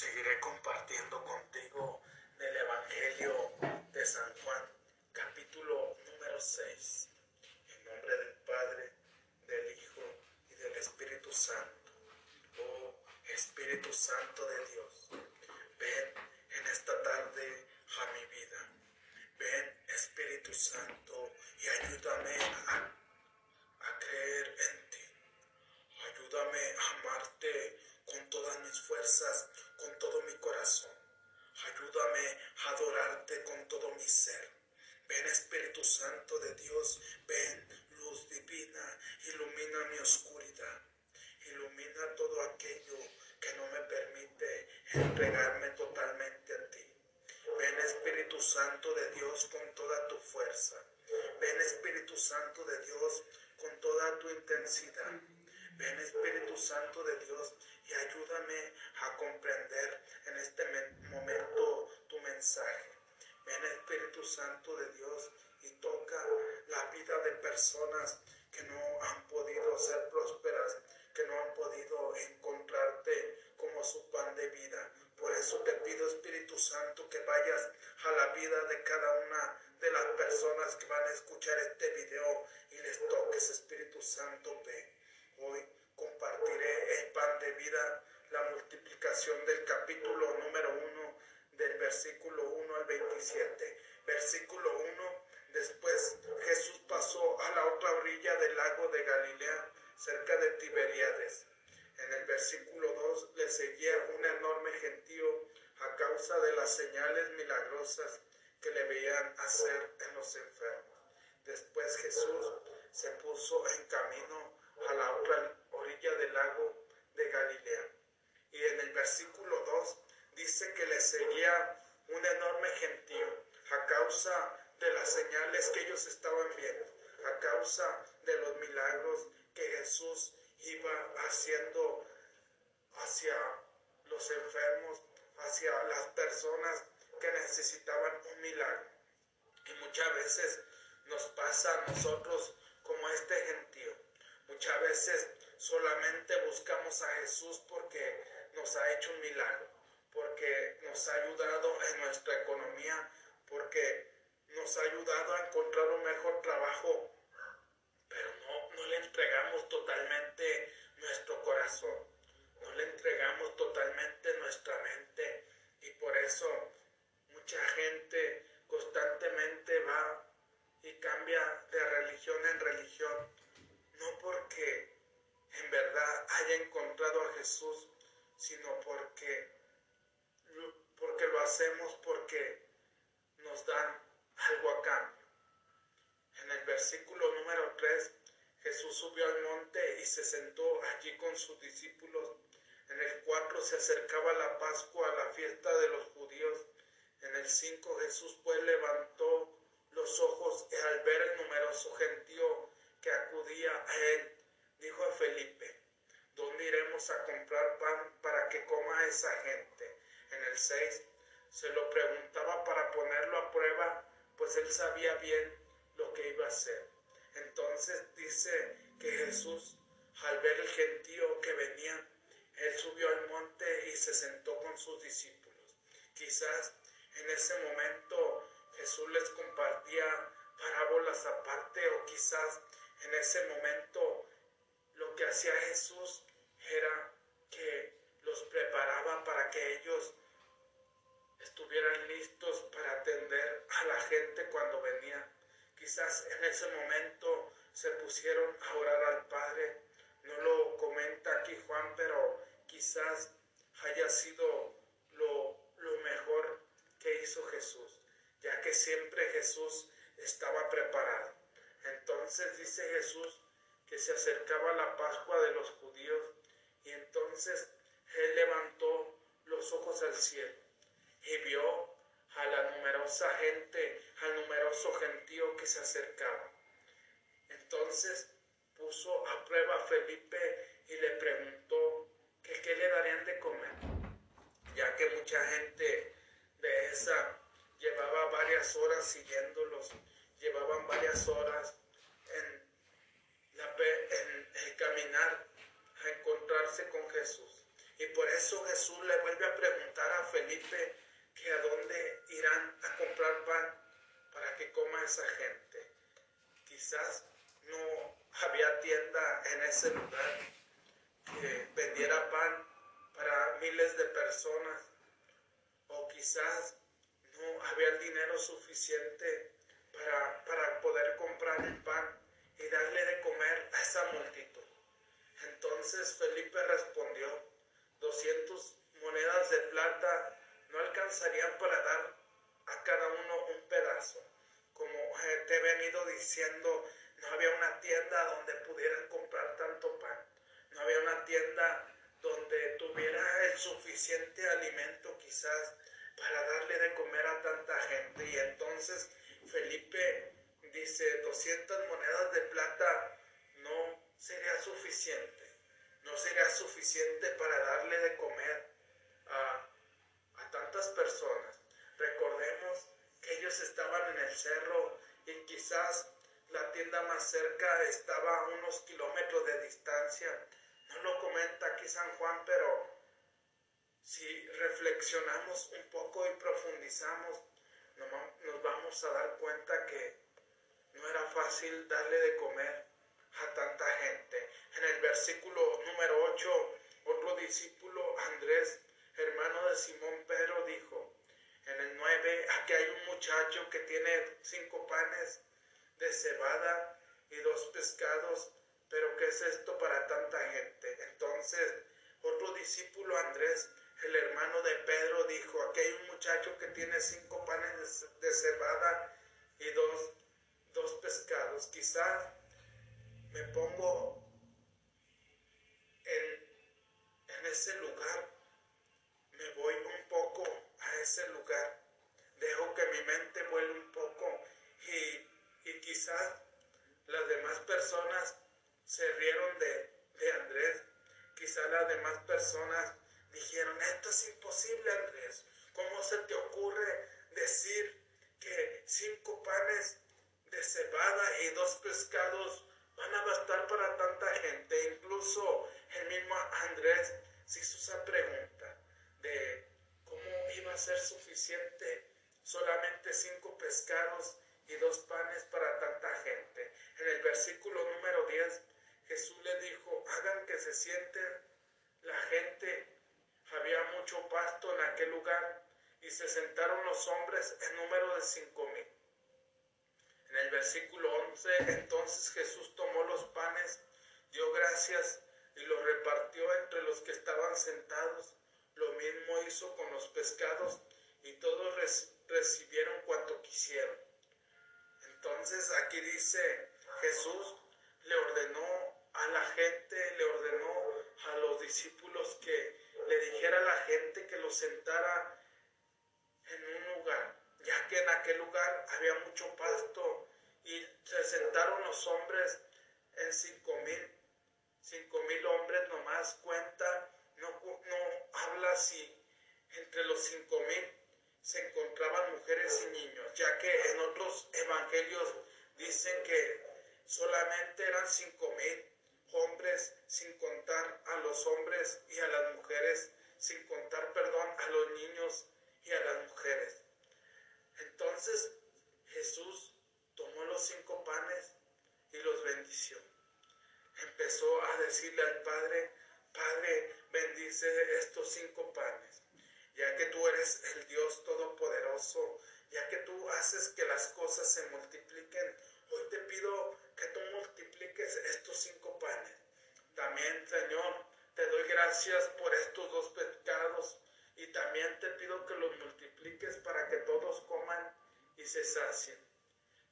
seguiré compartiendo contigo del Evangelio de San Juan, capítulo número 6. En nombre del Padre, del Hijo y del Espíritu Santo. Oh Espíritu Santo de Dios, ven en esta tarde a mi vida. Ven Espíritu Santo y ayúdame a, a creer en ti. Ayúdame a amarte con todas mis fuerzas, con todo mi corazón. Ayúdame a adorarte con todo mi ser. Ven Espíritu Santo de Dios, ven luz divina, ilumina mi oscuridad, ilumina todo aquello que no me permite entregarme totalmente a ti. Ven Espíritu Santo de Dios con toda tu fuerza. Ven Espíritu Santo de Dios con toda tu intensidad. Ven Espíritu Santo de Dios y ayúdame a comprender en este momento tu mensaje. Ven Espíritu Santo de Dios y toca la vida de personas que no han podido ser prósperas, que no han podido encontrarte como su pan de vida. Por eso te pido Espíritu Santo que vayas a la vida de cada una de las personas que van a escuchar este video y les toques Espíritu Santo, ve. Hoy compartiré el pan de vida, la multiplicación del capítulo número 1 del versículo 1 al 27. Versículo 1, después Jesús pasó a la otra orilla del lago de Galilea, cerca de Tiberíades. En el versículo 2 le seguía un enorme gentío a causa de las señales milagrosas que le veían hacer en los enfermos. Después Jesús se puso en camino a la otra orilla del lago de Galilea. Y en el versículo 2 dice que le seguía un enorme gentío a causa de las señales que ellos estaban viendo, a causa de los milagros que Jesús iba haciendo hacia los enfermos, hacia las personas que necesitaban un milagro. Y muchas veces nos pasa a nosotros como este gentío. Muchas veces solamente buscamos a Jesús porque nos ha hecho un milagro, porque nos ha ayudado en nuestra economía, porque nos ha ayudado a encontrar un mejor trabajo, pero no, no le entregamos totalmente nuestro corazón, no le entregamos totalmente nuestra mente. Y por eso mucha gente constantemente va y cambia de religión en religión, no porque en verdad haya encontrado a Jesús, sino porque, porque lo hacemos porque nos dan algo a cambio. En el versículo número 3, Jesús subió al monte y se sentó allí con sus discípulos. En el 4 se acercaba la Pascua, la fiesta de los judíos. En el 5 Jesús pues levantó los ojos y al ver el numeroso gentío que acudía a él, dijo a Felipe, ¿dónde iremos a comprar pan para que coma esa gente? En el 6 se lo preguntaba para ponerlo a prueba, pues él sabía bien lo que iba a hacer. Entonces dice que Jesús, al ver el gentío que venía, él subió al monte y se sentó con sus discípulos. Quizás en ese momento Jesús les compartía parábolas aparte o quizás en ese momento lo que hacía Jesús era que los preparaba para que ellos estuvieran listos para atender a la gente cuando venía. Quizás en ese momento se pusieron a orar al Padre. No lo comenta aquí Juan, pero quizás haya sido lo, lo mejor que hizo Jesús, ya que siempre Jesús estaba preparado. Entonces dice Jesús que se acercaba la Pascua de los judíos y entonces él levantó los ojos al cielo y vio a la numerosa gente, al numeroso gentío que se acercaba. Entonces puso a prueba a Felipe y le preguntó que qué le darían de comer, ya que mucha gente de esa llevaba varias horas siguiéndolos, llevaban varias horas en, la, caminar a encontrarse con Jesús. Y por eso Jesús le vuelve a preguntar a Felipe que a dónde irán a comprar pan para que coma esa gente. Quizás no había tienda en ese lugar que vendiera pan para miles de personas o quizás no había el dinero suficiente para, para poder comprar el pan y darle de comer a esa multitud. Entonces Felipe respondió, 200 monedas de plata no alcanzarían para dar a cada uno un pedazo. Como eh, te he venido diciendo, no había una tienda donde pudieran comprar tanto pan. No había una tienda donde tuviera el suficiente alimento quizás para darle de comer a tanta gente. Y entonces Felipe dice, 200 monedas de plata no sería suficiente. No sería suficiente para darle de comer a, a tantas personas. Recordemos que ellos estaban en el cerro y quizás la tienda más cerca estaba a unos kilómetros de distancia. No lo comenta aquí San Juan, pero si reflexionamos un poco y profundizamos, nos vamos a dar cuenta que no era fácil darle de comer a tanta gente. En el versículo número 8, otro discípulo, Andrés, hermano de Simón Pedro, dijo, en el 9, aquí hay un muchacho que tiene cinco panes de cebada y dos pescados, pero ¿qué es esto para tanta gente? Entonces, otro discípulo, Andrés, el hermano de Pedro, dijo, aquí hay un muchacho que tiene cinco panes de cebada y dos, dos pescados. Quizás me pongo en, en ese lugar, me voy un poco a ese lugar, dejo que mi mente vuele un poco y y quizás las demás personas se rieron de, de Andrés. Quizás las demás personas dijeron, esto es imposible Andrés. ¿Cómo se te ocurre decir que cinco panes de cebada y dos pescados van a bastar para tanta gente? Incluso el mismo Andrés se hizo esa pregunta de cómo iba a ser suficiente solamente cinco pescados y dos panes para tanta gente. En el versículo número 10, Jesús le dijo, hagan que se siente la gente. Había mucho pasto en aquel lugar y se sentaron los hombres en número de cinco mil. En el versículo 11, entonces Jesús tomó los panes, dio gracias y los repartió entre los que estaban sentados. Lo mismo hizo con los pescados y todos recibieron cuanto quisieron. Entonces aquí dice Jesús le ordenó a la gente, le ordenó a los discípulos que le dijera a la gente que lo sentara en un lugar, ya que en aquel lugar había mucho pasto y se sentaron los hombres en cinco mil, cinco mil hombres nomás cuenta, no, no habla si entre los cinco mil se encontraban mujeres y niños, ya que en otros evangelios dicen que solamente eran cinco mil hombres, sin contar a los hombres y a las mujeres, sin contar, perdón, a los niños y a las mujeres. Entonces Jesús tomó los cinco panes y los bendició. Empezó a decirle al Padre, Padre, bendice estos cinco panes ya que tú eres el Dios todopoderoso, ya que tú haces que las cosas se multipliquen. Hoy te pido multipliques estos cinco panes. También, Señor, te doy gracias por estos dos pecados y también te pido que los multipliques para que todos coman y se sacien.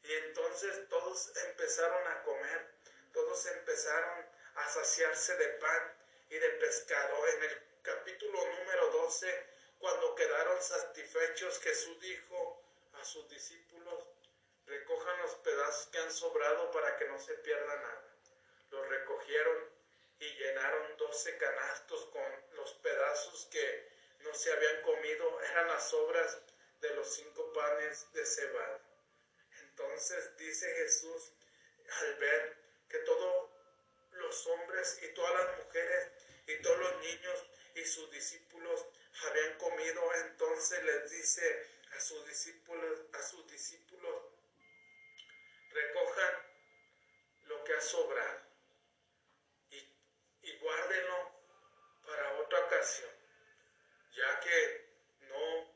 Y entonces todos empezaron a comer, todos empezaron a saciarse de pan y de pescado. En el capítulo número 12 cuando quedaron satisfechos, Jesús dijo a sus discípulos, recojan los pedazos que han sobrado para que no se pierda nada. Los recogieron y llenaron doce canastos con los pedazos que no se habían comido, eran las sobras de los cinco panes de cebada. Entonces dice Jesús, al ver que todos los hombres y todas las mujeres y todos los niños y sus discípulos habían comido, entonces les dice a sus discípulos, a sus discípulos, recojan lo que ha sobrado y, y guárdenlo para otra ocasión, ya que no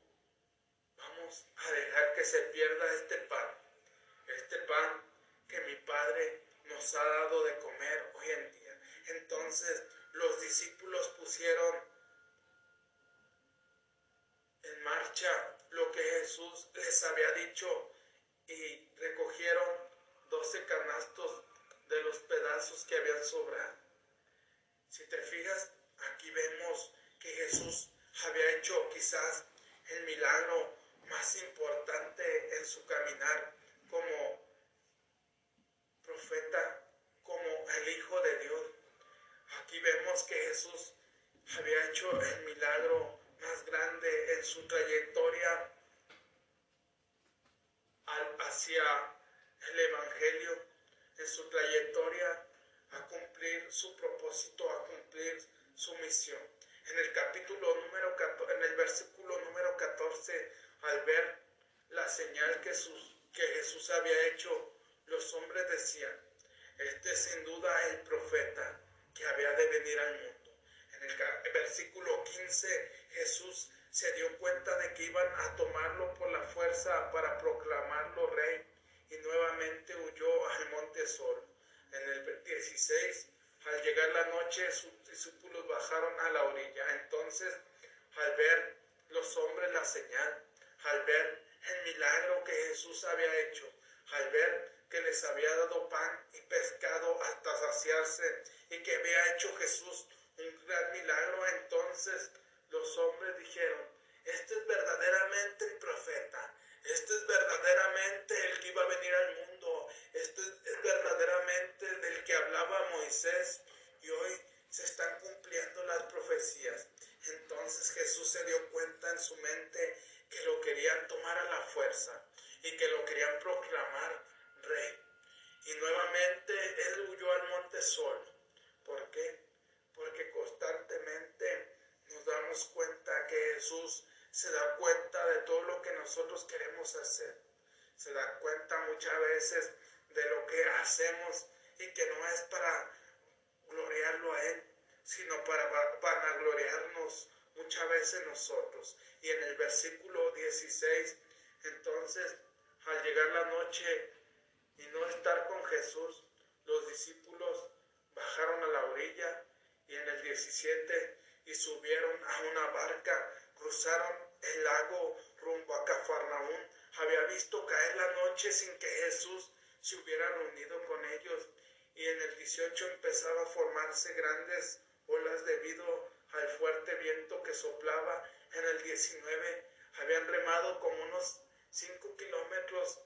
vamos a dejar que se pierda este pan, este pan que mi Padre nos ha dado de comer hoy en día. Entonces los discípulos pusieron en marcha lo que Jesús les había dicho y recogieron doce canastos de los pedazos que habían sobrado. Si te fijas, aquí vemos que Jesús había hecho quizás el milagro más importante en su caminar como profeta, como el Hijo de Dios. Aquí vemos que Jesús había hecho el milagro más grande en su trayectoria hacia el Evangelio, en su trayectoria a cumplir su propósito, a cumplir su misión. En el capítulo número 14, en el versículo número 14, al ver la señal que, que Jesús había hecho, los hombres decían, este es sin duda el profeta que había de venir al mundo. En el versículo 15 Jesús se dio cuenta de que iban a tomarlo por la fuerza para proclamarlo rey y nuevamente huyó al monte Sol. En el 16, al llegar la noche, sus discípulos bajaron a la orilla. Entonces, al ver los hombres la señal, al ver el milagro que Jesús había hecho, al ver que les había dado pan y pescado hasta saciarse y que había hecho Jesús un gran milagro, entonces los hombres dijeron, este es verdaderamente el profeta, este es verdaderamente el que iba a venir al mundo, este es verdaderamente del que hablaba Moisés y hoy se están cumpliendo las profecías. Entonces Jesús se dio cuenta en su mente que lo querían tomar a la fuerza y que lo querían proclamar rey. Y nuevamente él huyó al monte Sol. ¿Por qué? Porque constantemente nos damos cuenta que Jesús se da cuenta de todo lo que nosotros queremos hacer. Se da cuenta muchas veces de lo que hacemos y que no es para gloriarlo a Él, sino para, para gloriarnos muchas veces nosotros. Y en el versículo 16, entonces, al llegar la noche y no estar con Jesús, los discípulos bajaron a la orilla y en el 17 y subieron a una barca, cruzaron el lago rumbo a Cafarnaún. Había visto caer la noche sin que Jesús se hubiera reunido con ellos y en el 18 empezaba a formarse grandes olas debido al fuerte viento que soplaba. En el 19 habían remado como unos 5 kilómetros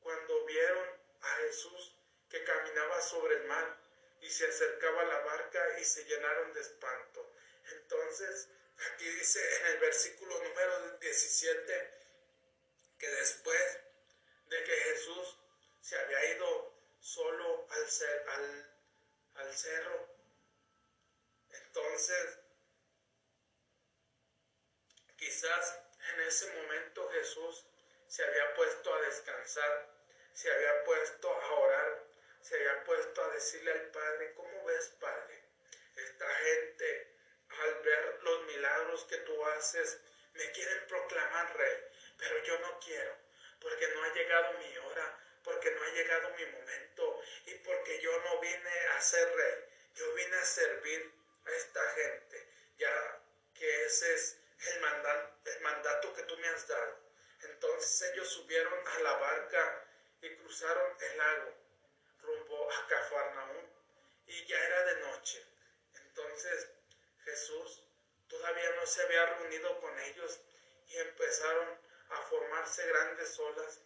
cuando vieron a Jesús que caminaba sobre el mar y se acercaba a la barca y se llenaron de espanto. Entonces, aquí dice en el versículo número 17 que después de que Jesús se había ido solo al, al, al cerro, entonces quizás en ese momento Jesús se había puesto a descansar, se había puesto a orar se había puesto a decirle al Padre, ¿cómo ves, Padre? Esta gente, al ver los milagros que tú haces, me quieren proclamar rey, pero yo no quiero, porque no ha llegado mi hora, porque no ha llegado mi momento y porque yo no vine a ser rey, yo vine a servir a esta gente, ya que ese es el mandato, el mandato que tú me has dado. Entonces ellos subieron a la barca y cruzaron el lago rumbo a Cafarnaúm y ya era de noche. Entonces Jesús todavía no se había reunido con ellos y empezaron a formarse grandes olas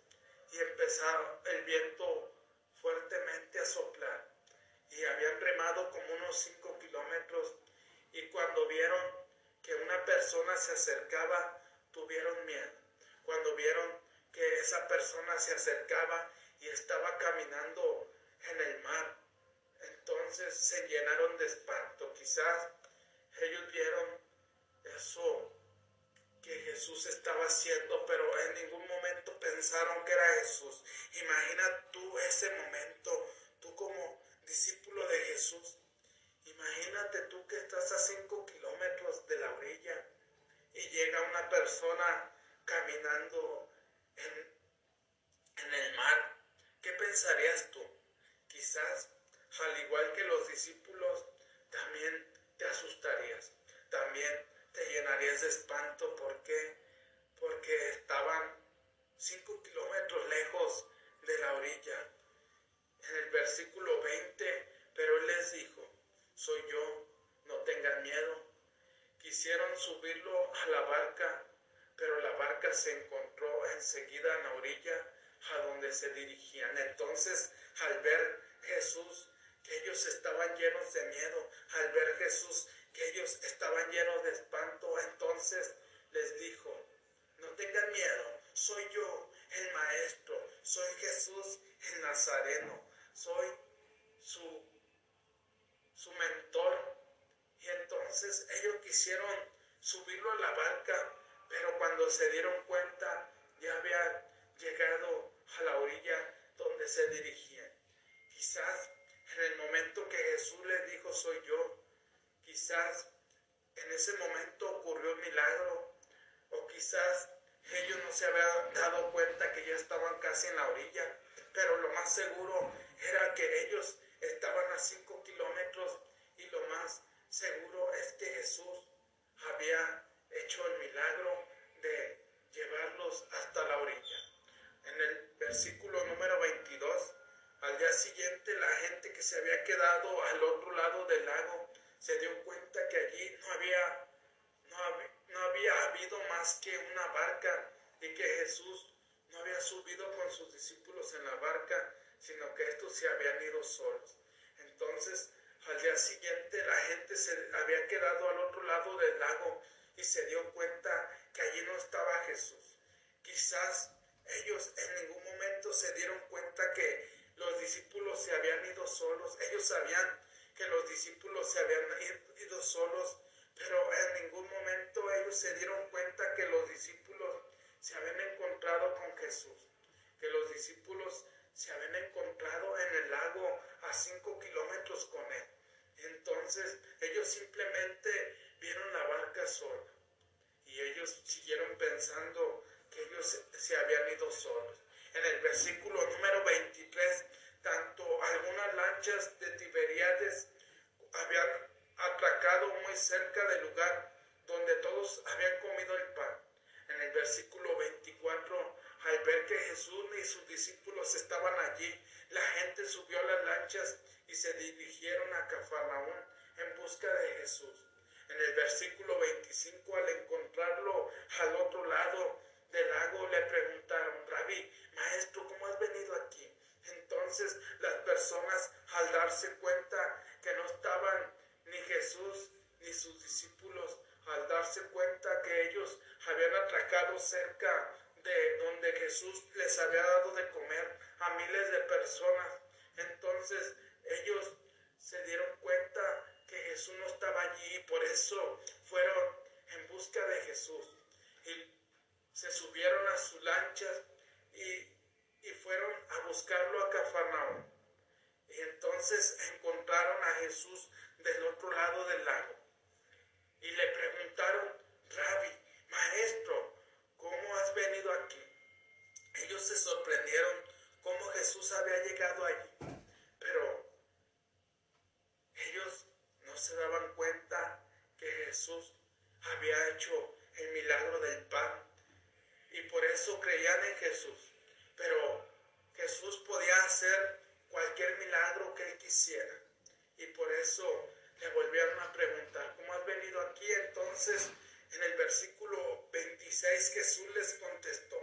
y empezó el viento fuertemente a soplar y habían remado como unos cinco kilómetros y cuando vieron que una persona se acercaba tuvieron miedo. Cuando vieron que esa persona se acercaba y estaba caminando en el mar. Entonces se llenaron de espanto. Quizás ellos vieron eso que Jesús estaba haciendo, pero en ningún momento pensaron que era Jesús. Imagina tú ese momento, tú como discípulo de Jesús. Imagínate tú que estás a cinco kilómetros de la orilla y llega una persona caminando en, en el mar. ¿Qué pensarías tú? Quizás, al igual que los discípulos, también te asustarías. También te llenarías de espanto. ¿Por qué? Porque estaban cinco kilómetros lejos de la orilla. En el versículo 20, pero él les dijo, soy yo, no tengan miedo. Quisieron subirlo a la barca, pero la barca se encontró enseguida en la orilla a donde se dirigían. Entonces, al ver Jesús, que ellos estaban llenos de miedo, al ver Jesús que ellos estaban llenos de espanto, entonces les dijo, no tengan miedo, soy yo, el Maestro, soy Jesús el Nazareno, soy su, su mentor. Y entonces ellos quisieron subirlo a la barca, pero cuando se dieron cuenta ya había llegado a la orilla donde se dirigían. Quizás en el momento que Jesús les dijo soy yo, Quizás en ese momento ocurrió un milagro o quizás ellos no se habían dado cuenta que ya estaban casi en la orilla, pero lo más seguro era que ellos estaban a cinco kilómetros y lo más seguro es que Jesús había hecho el milagro de llevarlos hasta la orilla. En el versículo número 22, al día siguiente la gente que se había quedado al otro lado del lago se dio cuenta que allí no había, no había, habido más que una barca y que Jesús no había subido con sus discípulos en la barca, sino que estos se habían ido solos. Entonces, al día siguiente la gente se había quedado al otro lado del lago y se dio cuenta que allí no estaba Jesús. Quizás ellos en ningún momento se dieron cuenta que los discípulos se habían ido solos. Ellos sabían que los discípulos se habían ido solos, pero en ningún momento ellos se dieron cuenta que los discípulos se habían encontrado con Jesús, que los discípulos se habían encontrado en el lago a cinco kilómetros con él. Entonces ellos simplemente vieron la barca sola y ellos siguieron pensando que ellos se habían ido solos. En el versículo número 23 tanto algunas lanchas de Tiberíades habían atracado muy cerca del lugar donde todos habían comido el pan. En el versículo 24, al ver que Jesús y sus discípulos estaban allí, la gente subió a las lanchas y se dirigieron a Cafarnaún en busca de Jesús. En el versículo 25, al encontrarlo al otro lado del lago, le preguntaron, Rabí, maestro, ¿cómo has venido aquí? Entonces las personas al darse cuenta que no estaban ni Jesús ni sus discípulos, al darse cuenta que ellos habían atracado cerca de donde Jesús les había dado de comer a miles de personas, entonces ellos se dieron cuenta que Jesús no estaba allí y por eso fueron en busca de Jesús y se subieron a sus lanchas y y fueron a buscarlo a Cafarnaúm. Y entonces encontraron a Jesús del otro lado del lago. Y le preguntaron, Rabbi, maestro, ¿cómo has venido aquí? Ellos se sorprendieron cómo Jesús había llegado allí. Pero ellos no se daban cuenta que Jesús había hecho el milagro del pan. Y por eso creían en Jesús. Pero Jesús podía hacer cualquier milagro que él quisiera. Y por eso le volvieron a preguntar, ¿cómo has venido aquí? Entonces, en el versículo 26 Jesús les contestó,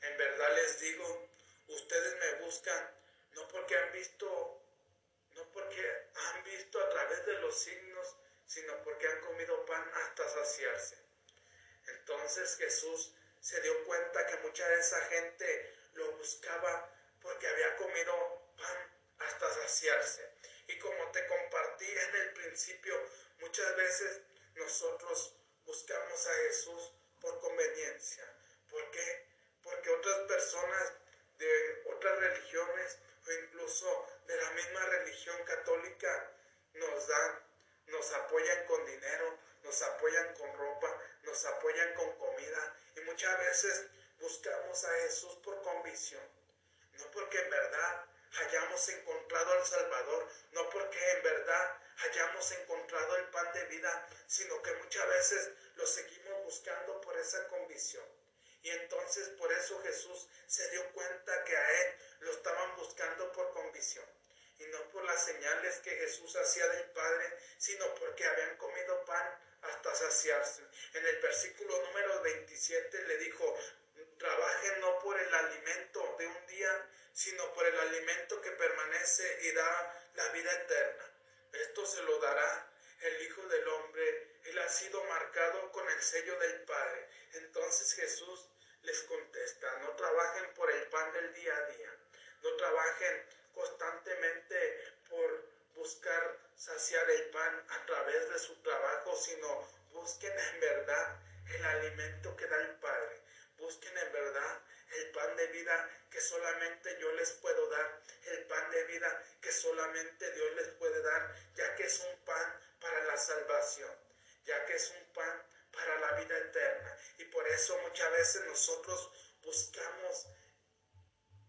en verdad les digo, ustedes me buscan no porque han visto, no porque han visto a través de los signos, sino porque han comido pan hasta saciarse. Entonces Jesús se dio cuenta que mucha de esa gente lo buscaba porque había comido pan hasta saciarse. Y como te compartí en el principio, muchas veces nosotros buscamos a Jesús por conveniencia. ¿Por qué? Porque otras personas de otras religiones o incluso de la misma religión católica nos dan, nos apoyan con dinero, nos apoyan con ropa, nos apoyan con comida y muchas veces buscamos a Jesús por convicción, no porque en verdad hayamos encontrado al Salvador, no porque en verdad hayamos encontrado el pan de vida, sino que muchas veces lo seguimos buscando por esa convicción. Y entonces por eso Jesús se dio cuenta que a Él lo estaban buscando por convicción. Y no por las señales que Jesús hacía del Padre, sino porque habían comido pan hasta saciarse. En el versículo número 27 le dijo, trabajen no por el alimento de un día, sino por el alimento que permanece y da la vida eterna. Esto se lo dará el Hijo del Hombre. Él ha sido marcado con el sello del Padre. Entonces Jesús les contesta, no trabajen por el pan del día a día, no trabajen constantemente por buscar saciar el pan a través de su trabajo, sino busquen en verdad el alimento que da el Padre. Busquen en verdad el pan de vida que solamente yo les puedo dar, el pan de vida que solamente Dios les puede dar, ya que es un pan para la salvación, ya que es un pan para la vida eterna. Y por eso muchas veces nosotros buscamos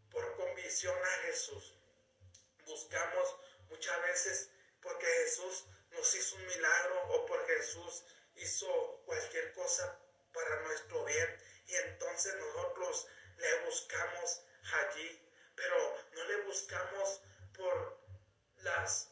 por convicción a Jesús. Buscamos muchas veces porque Jesús nos hizo un milagro o porque Jesús hizo cualquier cosa para nuestro bien. Y entonces nosotros le buscamos allí, pero no le buscamos por las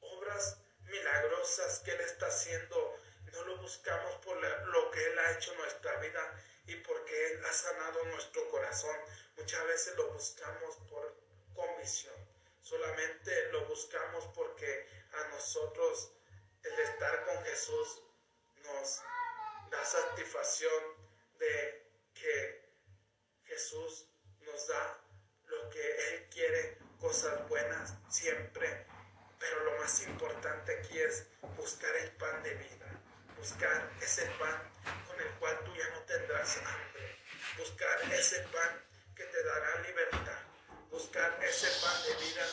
obras milagrosas que Él está haciendo, no lo buscamos por lo que Él ha hecho en nuestra vida y porque Él ha sanado nuestro corazón. Muchas veces lo buscamos por convicción, solamente lo buscamos porque a nosotros el estar con Jesús nos da satisfacción de que Jesús nos da lo que Él quiere, cosas buenas siempre. Pero lo más importante aquí es buscar el pan de vida, buscar ese pan con el cual tú ya no tendrás hambre, buscar ese pan que te dará libertad, buscar ese pan de vida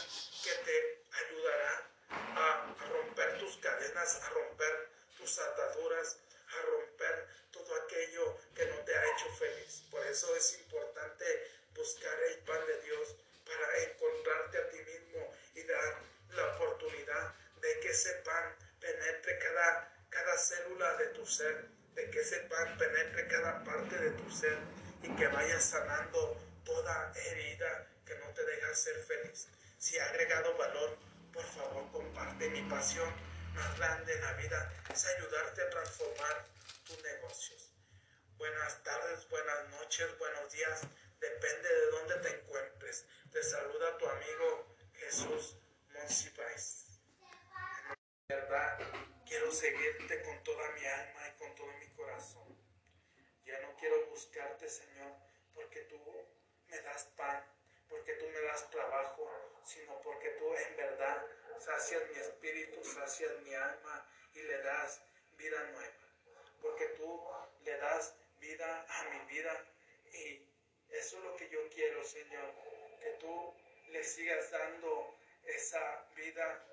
que te ayudará a, romper tus cadenas, a romper tus ataduras, a romper todo aquello que no te ha hecho feliz. Por eso es importante buscar el pan de Dios para encontrarte a ti mismo y dar la oportunidad de que ese pan penetre cada, cada célula de tu ser, de que ese pan penetre cada parte de tu ser y que vaya sanando toda herida que no te deja ser feliz. Si ha agregado valor, por favor comparte mi pasión más grande en la vida es ayudarte a transformar tus negocios. Buenas tardes, buenas noches, buenos días, depende de dónde te encuentres. Te saluda tu amigo Jesús Monsipais. En verdad, quiero seguirte con toda mi alma y con todo mi corazón. Ya no quiero buscarte, Señor, porque tú me das pan, porque tú me das trabajo, sino porque tú en verdad sacias mi espíritu, sacias mi alma y le das vida nueva. Porque tú le das vida a mi vida y eso es lo que yo quiero, Señor, que tú le sigas dando esa vida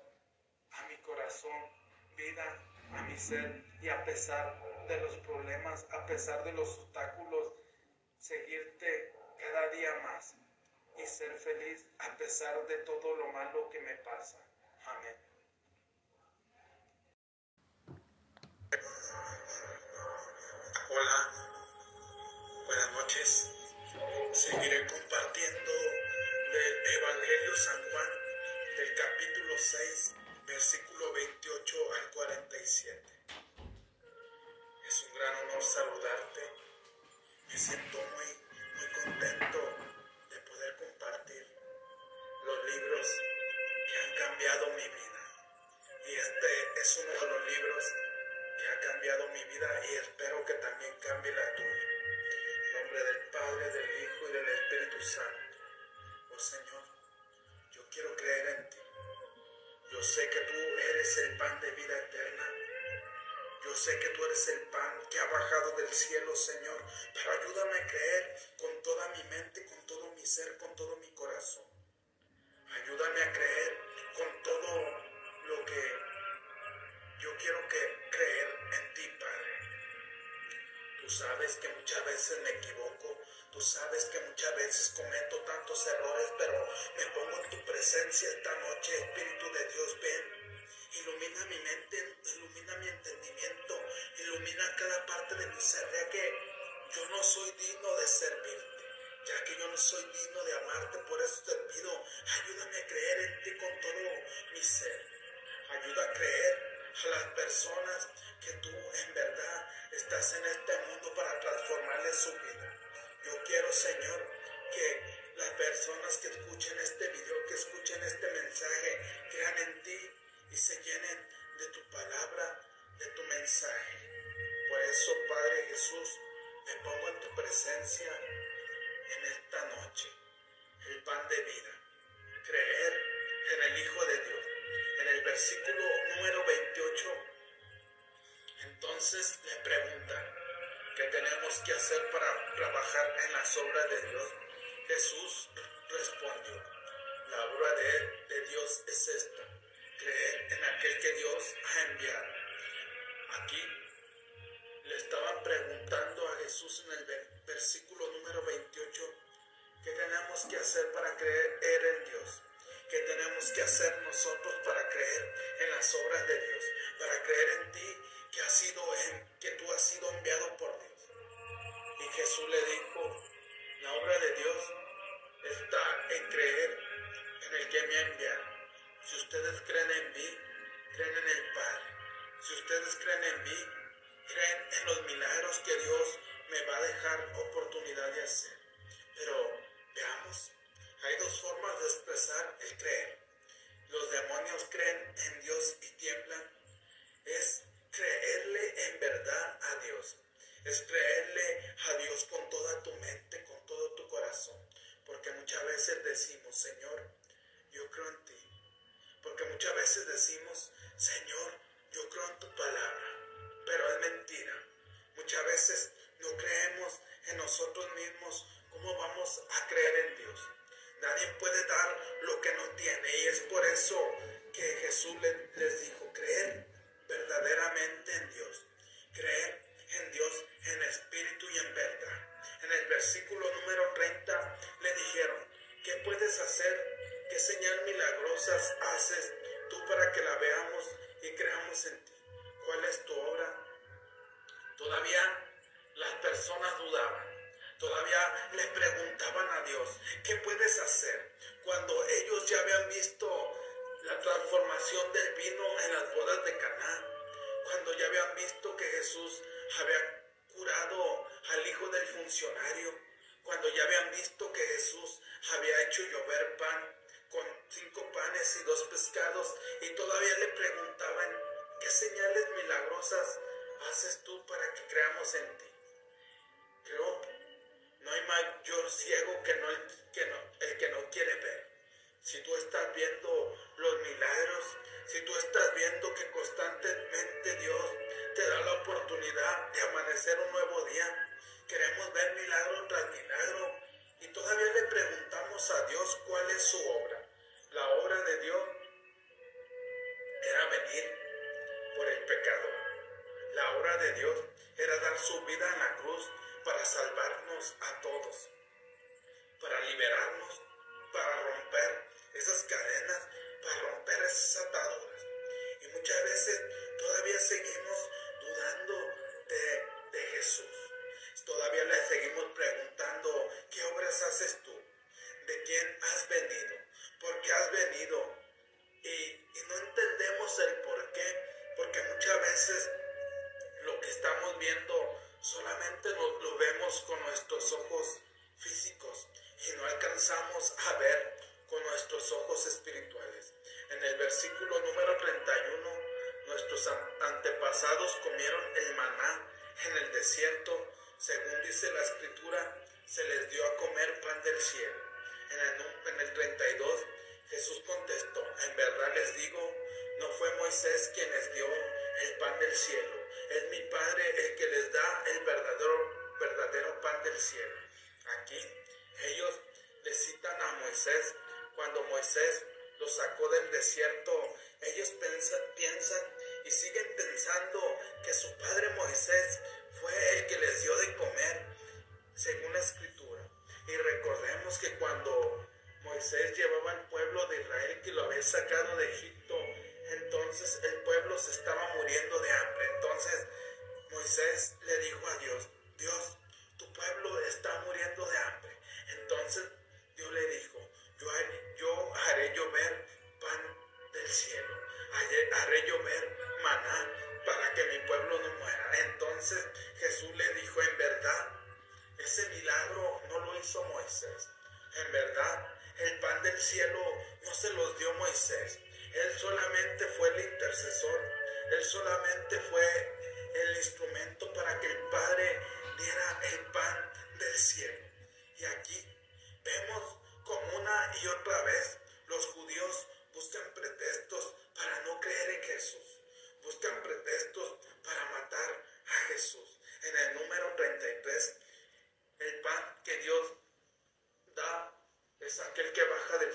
a mi corazón, vida a mi ser y a pesar de los problemas, a pesar de los obstáculos, seguirte cada día más y ser feliz a pesar de todo lo malo que me pasa. Amén. Hola, buenas noches. Seguiré compartiendo del Evangelio San Juan del capítulo 6, versículo 28 al 47. Es un gran honor saludarte. Me siento muy, muy contento libros que han cambiado mi vida. Y este es uno de los libros que ha cambiado mi vida y espero que también cambie la tuya. En nombre del Padre, del Hijo y del Espíritu Santo. Oh Señor, yo quiero creer en ti. Yo sé que tú eres el pan de vida eterna. Yo sé que tú eres el pan que ha bajado del cielo, Señor, pero ayúdame a creer con toda mi mente, con todo mi ser, con todo mi corazón. Ayúdame a creer con todo lo que yo quiero que creer en ti, Padre. Tú sabes que muchas veces me equivoco, tú sabes que muchas veces cometo tantos errores, pero me pongo en tu presencia esta noche, Espíritu de Dios, ven, ilumina mi mente, ilumina mi entendimiento, ilumina cada parte de mi ser, ya que yo no soy digno de servirte ya que yo no soy digno de amarte, por eso te pido, ayúdame a creer en ti con todo mi ser. Ayuda a creer a las personas que tú en verdad estás en este mundo para transformarles su vida. Yo quiero, Señor, que las personas que escuchen este video, que escuchen este mensaje, crean en ti y se llenen de tu palabra, de tu mensaje. Por eso, Padre Jesús, me pongo en tu presencia en esta noche el pan de vida, creer en el Hijo de Dios. En el versículo número 28, entonces le preguntan, ¿qué tenemos que hacer para trabajar en las obras de Dios? Jesús respondió, la obra de, de Dios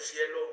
cielo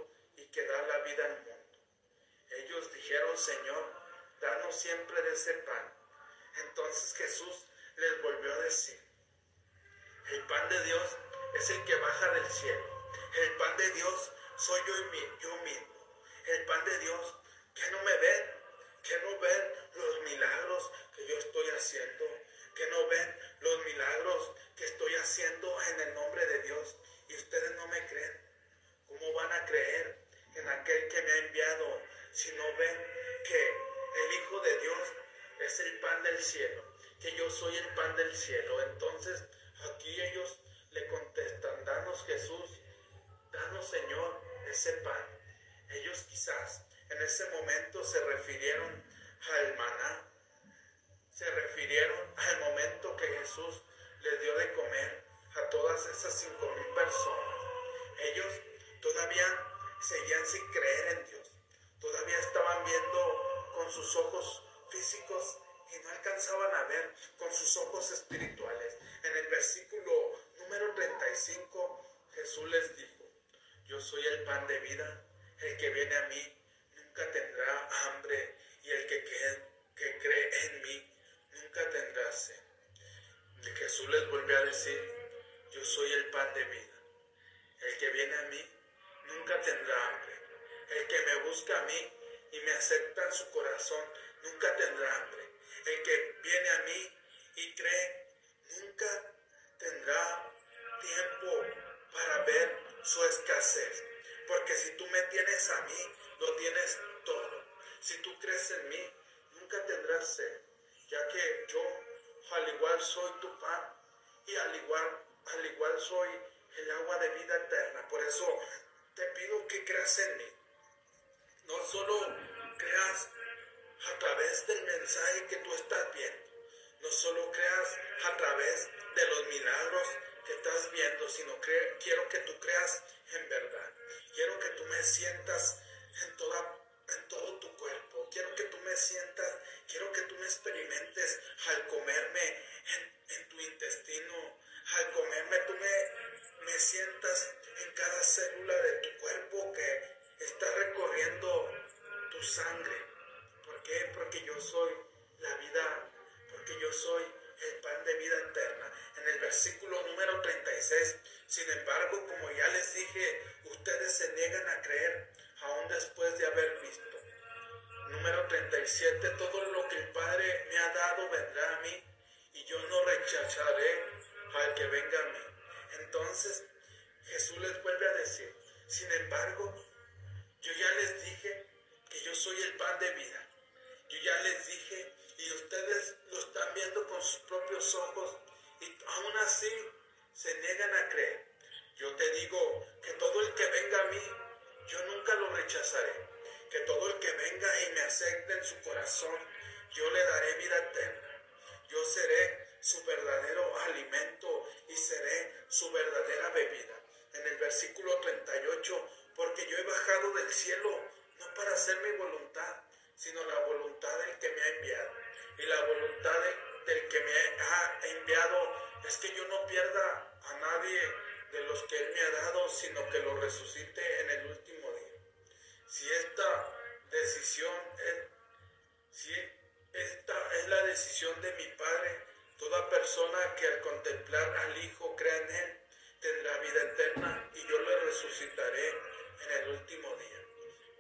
Padre, toda persona que al contemplar al Hijo crea en Él, tendrá vida eterna y yo le resucitaré en el último día.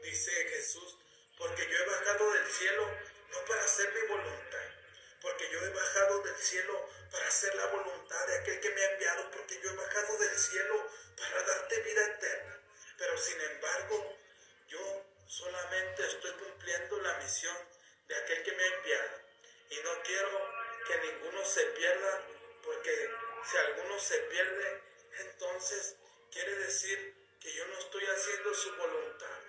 Dice Jesús, porque yo he bajado del cielo no para hacer mi voluntad, porque yo he bajado del cielo para hacer la voluntad de aquel que me ha enviado, porque yo he bajado del cielo para darte vida eterna. Pero sin embargo, yo solamente estoy cumpliendo la misión de aquel que me ha enviado. Y no quiero que ninguno se pierda, porque si alguno se pierde, entonces quiere decir que yo no estoy haciendo su voluntad.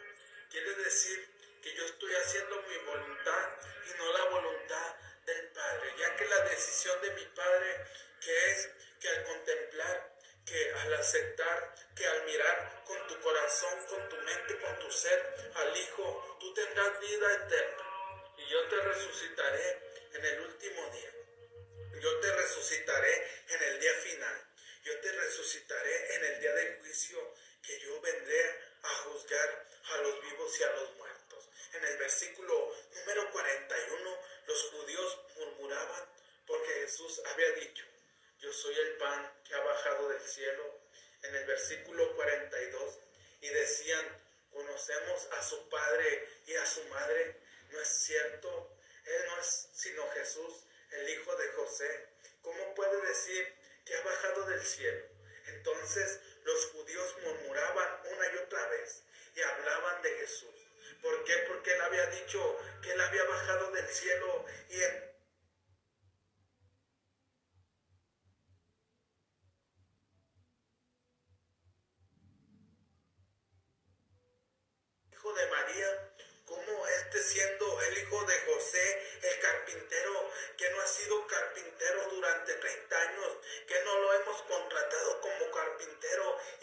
Quiere decir que yo estoy haciendo mi voluntad y no la voluntad del Padre, ya que la decisión de mi Padre, que es que al contemplar, que al aceptar, que al mirar con tu corazón, con tu mente, con tu ser al Hijo, tú tendrás vida eterna y yo te resucitaré en el último día. Yo te resucitaré en el día final. Yo te resucitaré en el día del juicio que yo vendré a juzgar a los vivos y a los muertos. En el versículo número 41, los judíos murmuraban porque Jesús había dicho, yo soy el pan que ha bajado del cielo. En el versículo 42, y decían, conocemos a su padre y a su madre. No es cierto, él no es sino Jesús, el hijo de José. ¿Cómo puede decir que ha bajado del cielo? Entonces los judíos murmuraban una y otra vez y hablaban de Jesús. ¿Por qué? Porque él había dicho que él había bajado del cielo y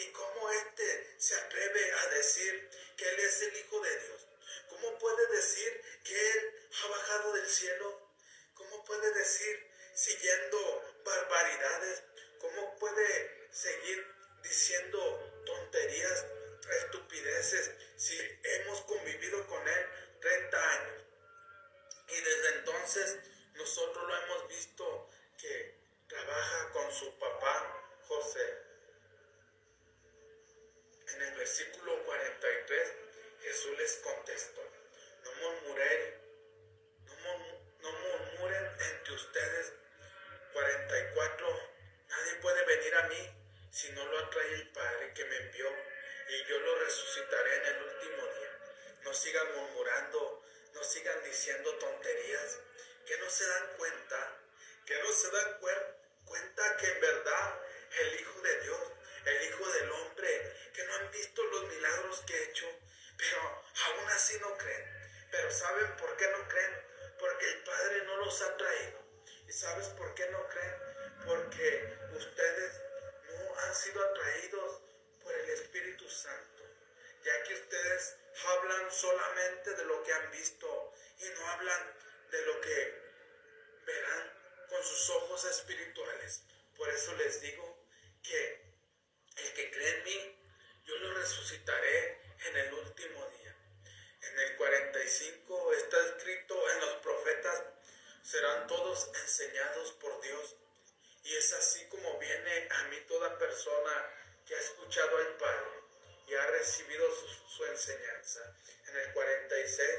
y cómo este se atreve a decir que él es el hijo de Dios. ¿Cómo puede decir que él ha bajado del cielo? ¿Cómo puede decir siguiendo barbaridades? ¿Cómo puede seguir diciendo tonterías, estupideces, si hemos convivido con Él 30 años? Y desde entonces nosotros lo hemos visto que trabaja con su papá José. En el versículo 43 Jesús les contestó, no murmuren, no, murmuren entre ustedes. 44, nadie puede venir a mí si no lo atrae el Padre que me envió y yo lo resucitaré en el último día. No sigan murmurando, no sigan diciendo tonterías, que no se dan cuenta, que no se dan cuenta que en verdad el Hijo de Dios, el Hijo del Hombre, que no han visto los milagros que he hecho, pero aún así no creen. Pero ¿saben por qué no creen? Porque el Padre no los ha traído. ¿Y sabes por qué no creen? Porque ustedes no han sido atraídos por el Espíritu Santo, ya que ustedes hablan solamente de lo que han visto y no hablan de lo que verán con sus ojos espirituales. Por eso les digo que el que cree en mí, yo lo resucitaré en el último día. En el 45 está escrito en los profetas, serán todos enseñados por Dios. Y es así como viene a mí toda persona que ha escuchado al Padre y ha recibido su, enseñanza. En el 46,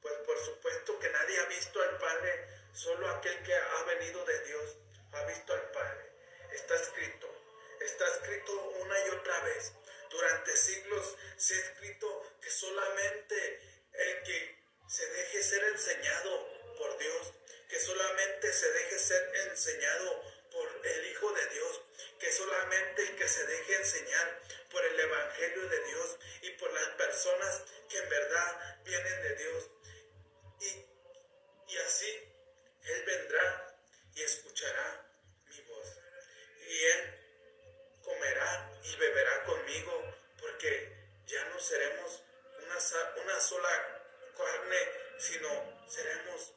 pues por supuesto que nadie ha visto al Padre, solo aquel que ha venido de Dios ha visto al Padre. Está escrito, está escrito una y otra vez. Durante siglos se ha escrito que solamente el que se deje ser enseñado por Dios, que solamente se deje ser enseñado por el Hijo de Dios, que solamente el que se deje enseñar por el Evangelio de Dios y por las personas que en verdad vienen de Dios. Y, y así Él vendrá y escuchará mi voz. Y Él comerá y beberá conmigo, porque ya no seremos una, una sola sino seremos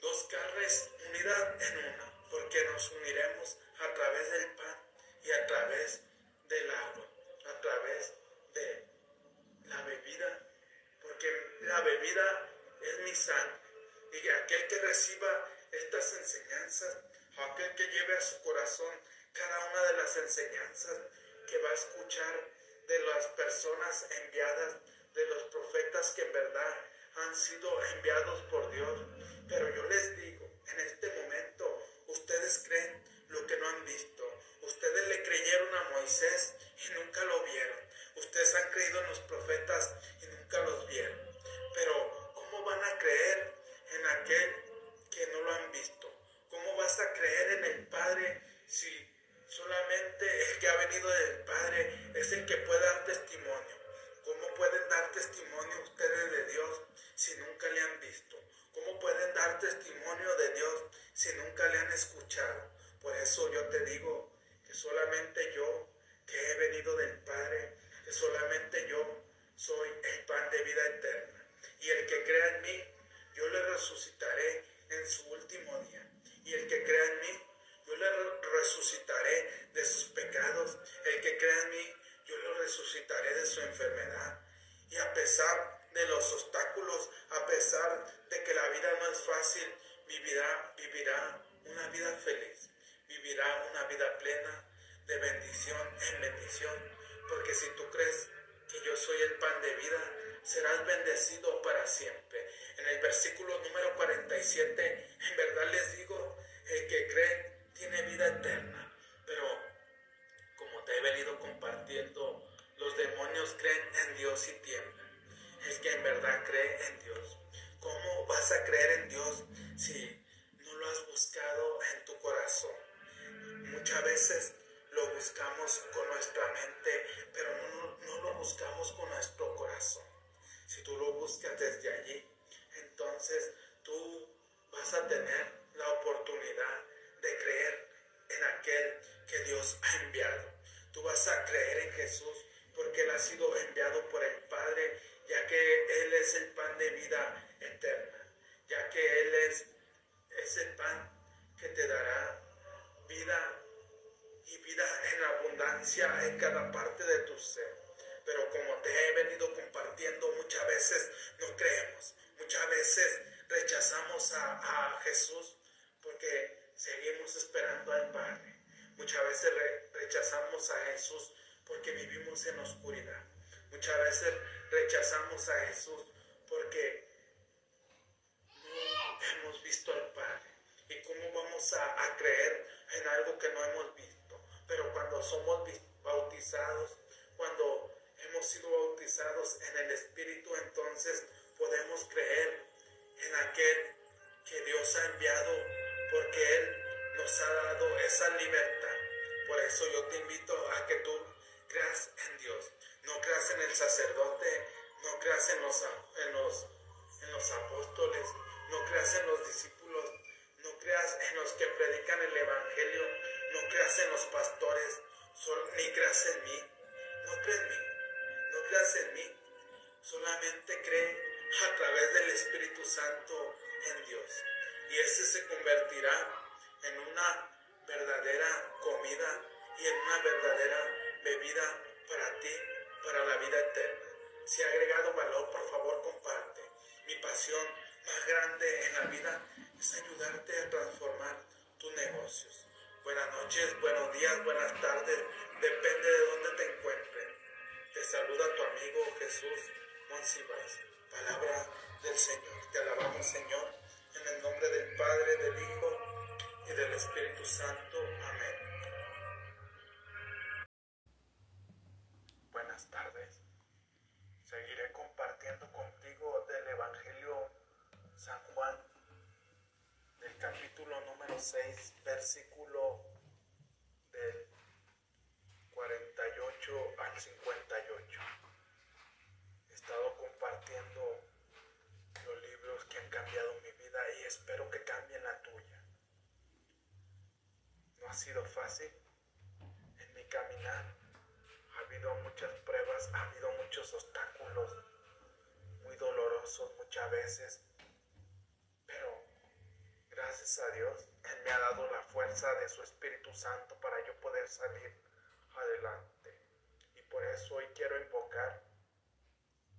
dos carnes unidas en una, porque nos uniremos a través del pan y a través del agua, a través de la bebida, porque la bebida es mi sangre. Y aquel que reciba estas enseñanzas, aquel que lleve a su corazón cada una de las enseñanzas que va a escuchar de las personas enviadas, de los profetas que en verdad han sido enviados por Dios. Pero yo les digo, en este momento, ustedes creen lo que no han visto. Ustedes le creyeron a Moisés y nunca lo vieron. Ustedes han creído en los profetas y nunca los vieron. Pero, ¿cómo van a creer en aquel que no lo han visto? ¿Cómo vas a creer en el Padre si solamente el que ha venido del Padre es el que puede dar testimonio? ¿Cómo pueden dar testimonio ustedes de Dios si nunca le han visto? ¿Cómo pueden dar testimonio de Dios si nunca le han escuchado? Por eso yo te digo que solamente yo, que he venido del Padre, que solamente yo soy el pan de vida eterna. Y el que crea en mí, yo le resucitaré en su último día. Y el que crea en mí, resucitaré de sus pecados. El que crea en mí, yo lo resucitaré de su enfermedad. Y a pesar de los obstáculos, a pesar de que la vida no es fácil, vivirá, vivirá una vida feliz, vivirá una vida plena de bendición en bendición. Porque si tú crees que yo soy el pan de vida, serás bendecido para siempre. En el versículo número 47, en verdad les digo, el que cree tiene vida eterna. Pero como te he venido compartiendo, los demonios creen en Dios y tiemblan. El que en verdad cree en Dios. ¿Cómo vas a creer en Dios si no lo has buscado en tu corazón? Muchas veces lo buscamos con nuestra mente, pero no, no, lo buscamos con nuestro corazón. Si tú lo buscas desde allí, entonces tú vas a tener la oportunidad de creer en aquel que Dios ha enviado. Tú vas a creer en Jesús porque Él ha sido enviado por el Padre, ya que Él es el pan de vida eterna, ya que Él es ese pan que te dará vida y vida en abundancia en cada parte de tu ser. Pero como te he venido compartiendo, muchas veces no creemos, muchas veces rechazamos a, Jesús porque seguimos esperando al Padre. Muchas veces rechazamos a Jesús porque vivimos en oscuridad. Muchas veces rechazamos a Jesús porque no hemos visto al Padre. ¿Y cómo vamos a, creer en algo que no hemos visto? Pero cuando somos bautizados, cuando hemos sido bautizados en el Espíritu, entonces podemos creer en aquel que Dios ha enviado porque Él nos ha dado esa libertad. Por eso yo te invito a que tú creas en Dios. No creas en el sacerdote, no creas en los, en los, en los apóstoles, no creas en los discípulos, no creas en los que predican el Evangelio, no creas en los pastores, ni creas en mí, no creas en mí, no creas en mí, solamente cree a través del Espíritu Santo en Dios. Y ese se convertirá en una verdadera comida y en una verdadera bebida para ti, para la vida eterna. Si ha agregado valor, por favor, comparte. Mi pasión más grande en la vida es ayudarte a transformar tus negocios. Buenas noches, buenos días, buenas tardes, versículo del 48 al 58. He estado compartiendo los libros que han cambiado mi vida y espero que cambien la tuya. No ha sido fácil en mi caminar. Ha habido muchas pruebas, ha habido muchos obstáculos, muy dolorosos muchas veces, pero gracias a Dios de su Espíritu Santo para yo poder salir adelante. Y por eso hoy quiero invocar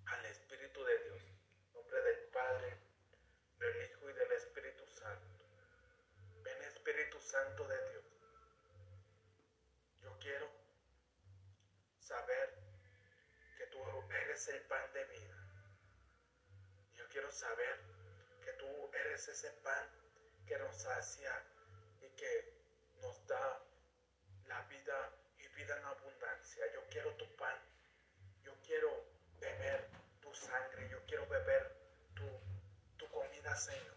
al Espíritu de Dios, nombre del Padre, del Hijo y del Espíritu Santo. Ven Espíritu Santo de Dios. Yo quiero saber que tú eres el pan de vida. Yo quiero saber que tú eres ese pan que nos sacia da la vida y vida en abundancia. Yo quiero tu pan, yo quiero beber tu sangre, yo quiero beber tu, tu comida, Señor.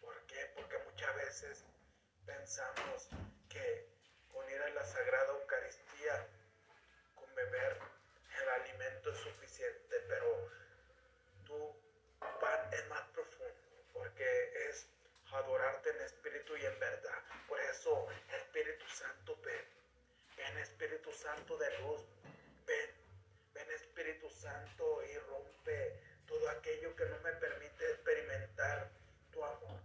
¿Por qué? Porque muchas veces pensamos que con ir a la Sagrada Eucaristía, con beber el alimento es suficiente, pero tu pan es más profundo, porque es adorarte en espíritu y en verdad eso. Espíritu Santo, ven. Ven Espíritu Santo de luz. Ven. Ven Espíritu Santo y rompe todo aquello que no me permite experimentar tu amor.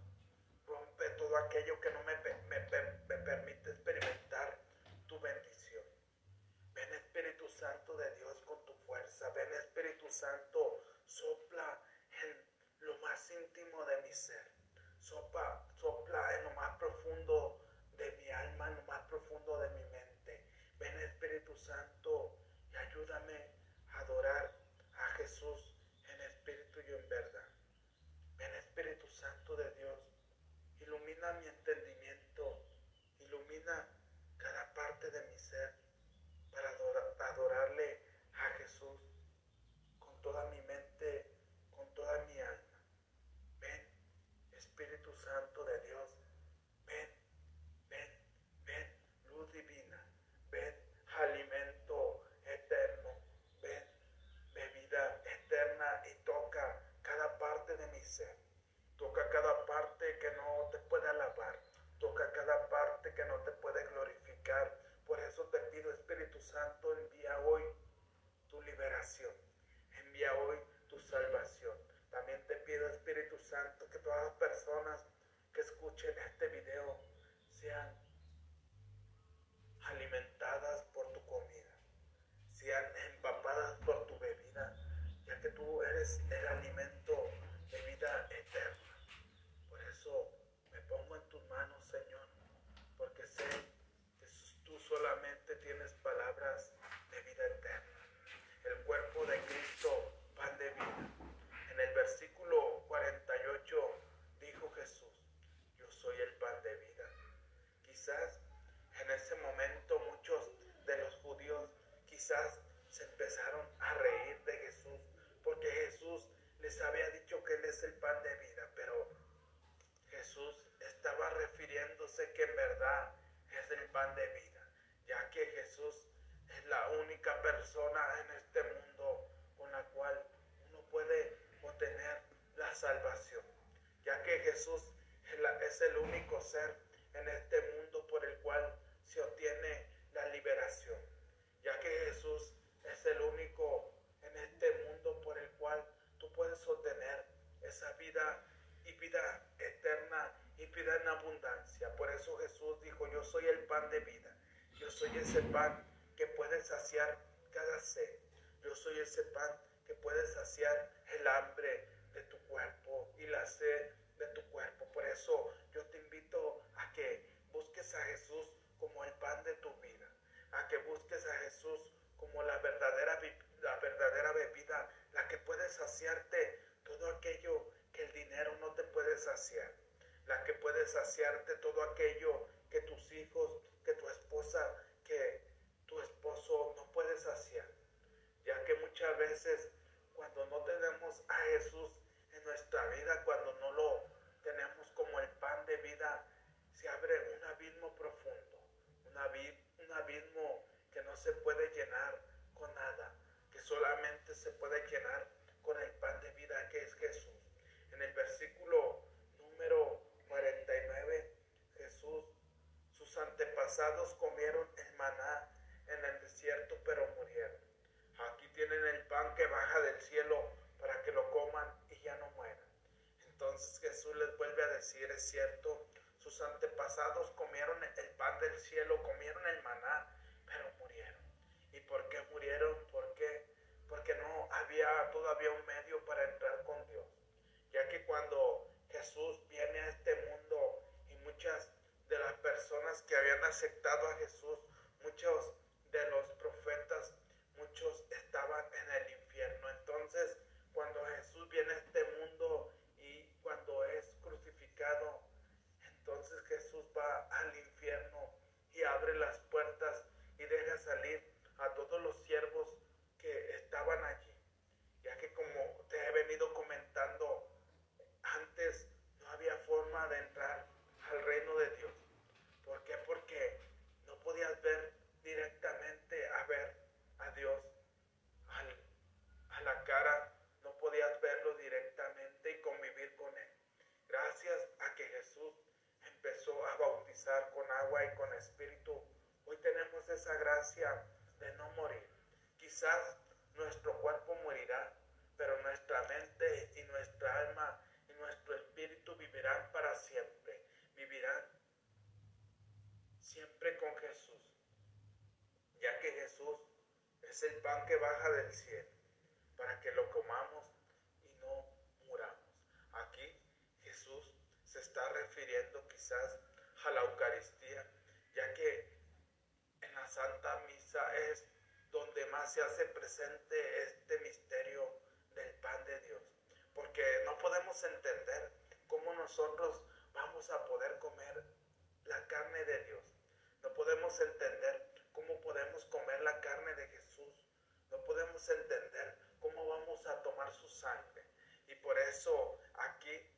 Rompe todo aquello que no me, me, me permite experimentar tu bendición. Ven Espíritu Santo de Dios con tu fuerza. Ven Espíritu Santo, sopla en lo más íntimo de mi ser. Sopla, sopla en lo más profundo Santo y ayúdame a adorar a Jesús en espíritu y en verdad. Ven Espíritu Santo de Dios, ilumina mi entendimiento, ilumina cada parte de mi ser para adorarle a Jesús con toda mi el único ser decir es cierto. Sus antepasados comieron el pan del cielo, comieron el maná, pero murieron. ¿Y por qué murieron? ¿Por qué? Porque no había todavía un medio para entrar con Dios. Ya que cuando Jesús viene a este mundo y muchas de las personas que habían aceptado a Jesús, muchos de los profetas, muchos estaban en el infierno. Entonces, cuando Jesús viene a este mundo y cuando es entonces Jesús va al infierno y abre las puertas y deja salir a todos los siervos que estaban allí. Ya que como te he venido comentando, antes no había forma de entrar al reino de Dios. ¿Por qué? Porque no podías ver directamente a ver a Dios a la cara, no podías verlo directamente y convivir con Él. Gracias a que Jesús empezó a bautizar con agua y con espíritu, hoy tenemos esa gracia de no morir. Quizás nuestro cuerpo morirá, pero nuestra mente y nuestra alma y nuestro espíritu vivirán para siempre. Vivirán siempre con Jesús, ya que Jesús es el pan que baja del cielo para que lo comamos y no muramos. Aquí Jesús se está refiriendo quizás a la Eucaristía, ya que en la Santa Misa es donde más se hace presente este misterio del pan de Dios, porque no podemos entender cómo nosotros vamos a poder comer la carne de Dios. No podemos entender cómo podemos comer la carne de Jesús. No podemos entender cómo vamos a tomar su sangre. Y por eso aquí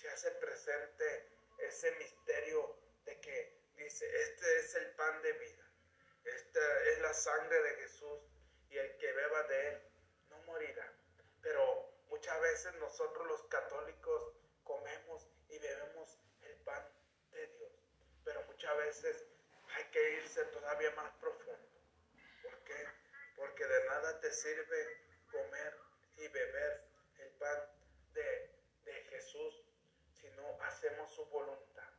se hace presente ese misterio de que dice, este es el pan de vida. Esta es la sangre de Jesús y el que beba de él no morirá. Pero muchas veces nosotros los católicos comemos y bebemos el pan de Dios. Pero muchas veces hay que irse todavía más profundo. ¿Por qué? Porque de nada te sirve comer y beber el pan de, de Jesús hacemos su voluntad.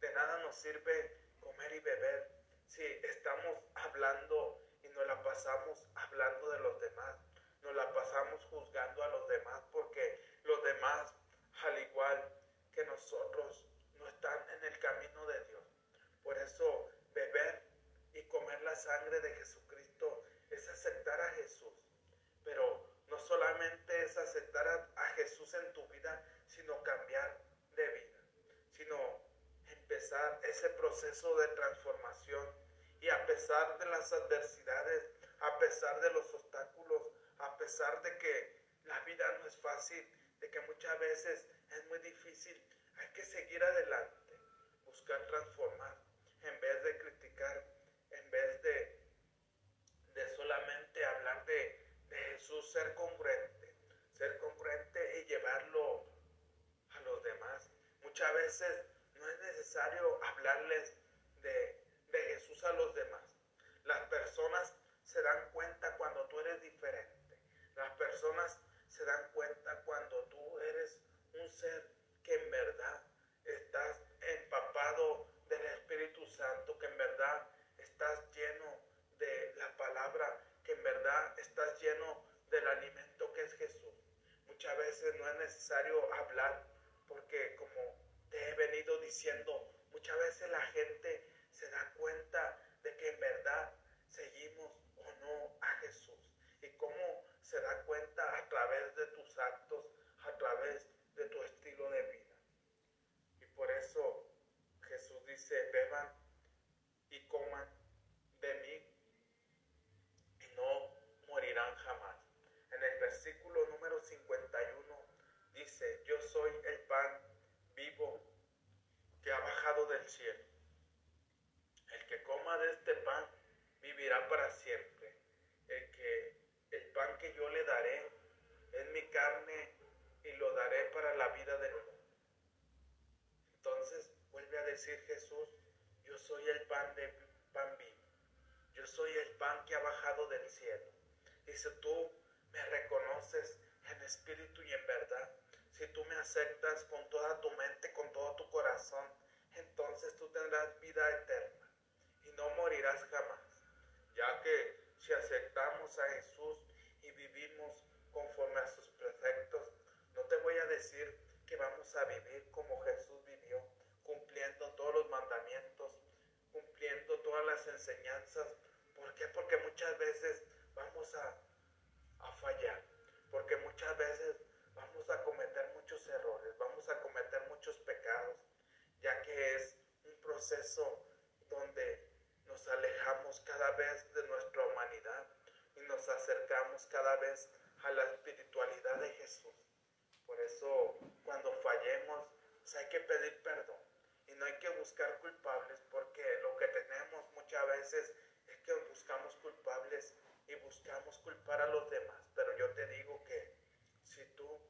De nada nos sirve comer y beber si estamos hablando y nos la pasamos hablando de los demás, nos la pasamos juzgando a los demás porque los demás, al igual que nosotros, no están en el camino de Dios. Por eso beber y comer la sangre de Jesucristo es aceptar a Jesús. Pero no solamente es aceptar a, Jesús en tu vida, sino cambiar de vida, sino empezar ese proceso de transformación y a pesar de las adversidades, a pesar de los obstáculos, a pesar de que la vida no es fácil, de que muchas veces es muy difícil, hay que seguir adelante, buscar transformar en vez de criticar, en vez de, de solamente hablar de, de Jesús, ser congruente, ser congruente y llevarlo a los demás. Muchas veces necesario hablarles de, de Jesús a los demás. Las personas se dan cuenta cuando tú eres diferente. Las personas se dan cuenta cuando tú eres un ser que en verdad estás empapado del Espíritu Santo, que en verdad estás lleno de la palabra, que en verdad estás lleno del alimento que es Jesús. Muchas veces no es necesario hablar porque como te he venido diciendo, muchas veces la gente se da cuenta de que en verdad seguimos o no a Jesús. Y cómo se da cuenta a través de tus actos, a través de tu estilo de vida. Y por eso Jesús dice, beban y coman de mí y no morirán jamás. En el versículo número 51 dice, yo soy el pan que ha bajado del cielo. El que coma de este pan vivirá para siempre. El que el pan que yo le daré es mi carne y lo daré para la vida del mundo. Entonces vuelve a decir Jesús, yo soy el pan de pan vivo. Yo soy el pan que ha bajado del cielo. Dice, tú me reconoces en espíritu y en verdad. Si tú me aceptas con toda tu mente, con todo tu corazón, entonces tú tendrás vida eterna y no morirás jamás. Ya que si aceptamos a Jesús y vivimos conforme a sus preceptos, no te voy a decir que vamos a vivir como Jesús vivió, cumpliendo todos los mandamientos, cumpliendo todas las enseñanzas. ¿Por qué? Porque muchas veces vamos a, a fallar, porque muchas veces vamos a cometer muchos errores, vamos a cometer muchos pecados, ya que es un proceso donde nos alejamos cada vez de nuestra humanidad y nos acercamos cada vez a la espiritualidad de Jesús. Por eso cuando fallemos pues hay que pedir perdón y no hay que buscar culpables porque lo que tenemos muchas veces es que buscamos culpables y buscamos culpar a los demás. Pero yo te digo que si tú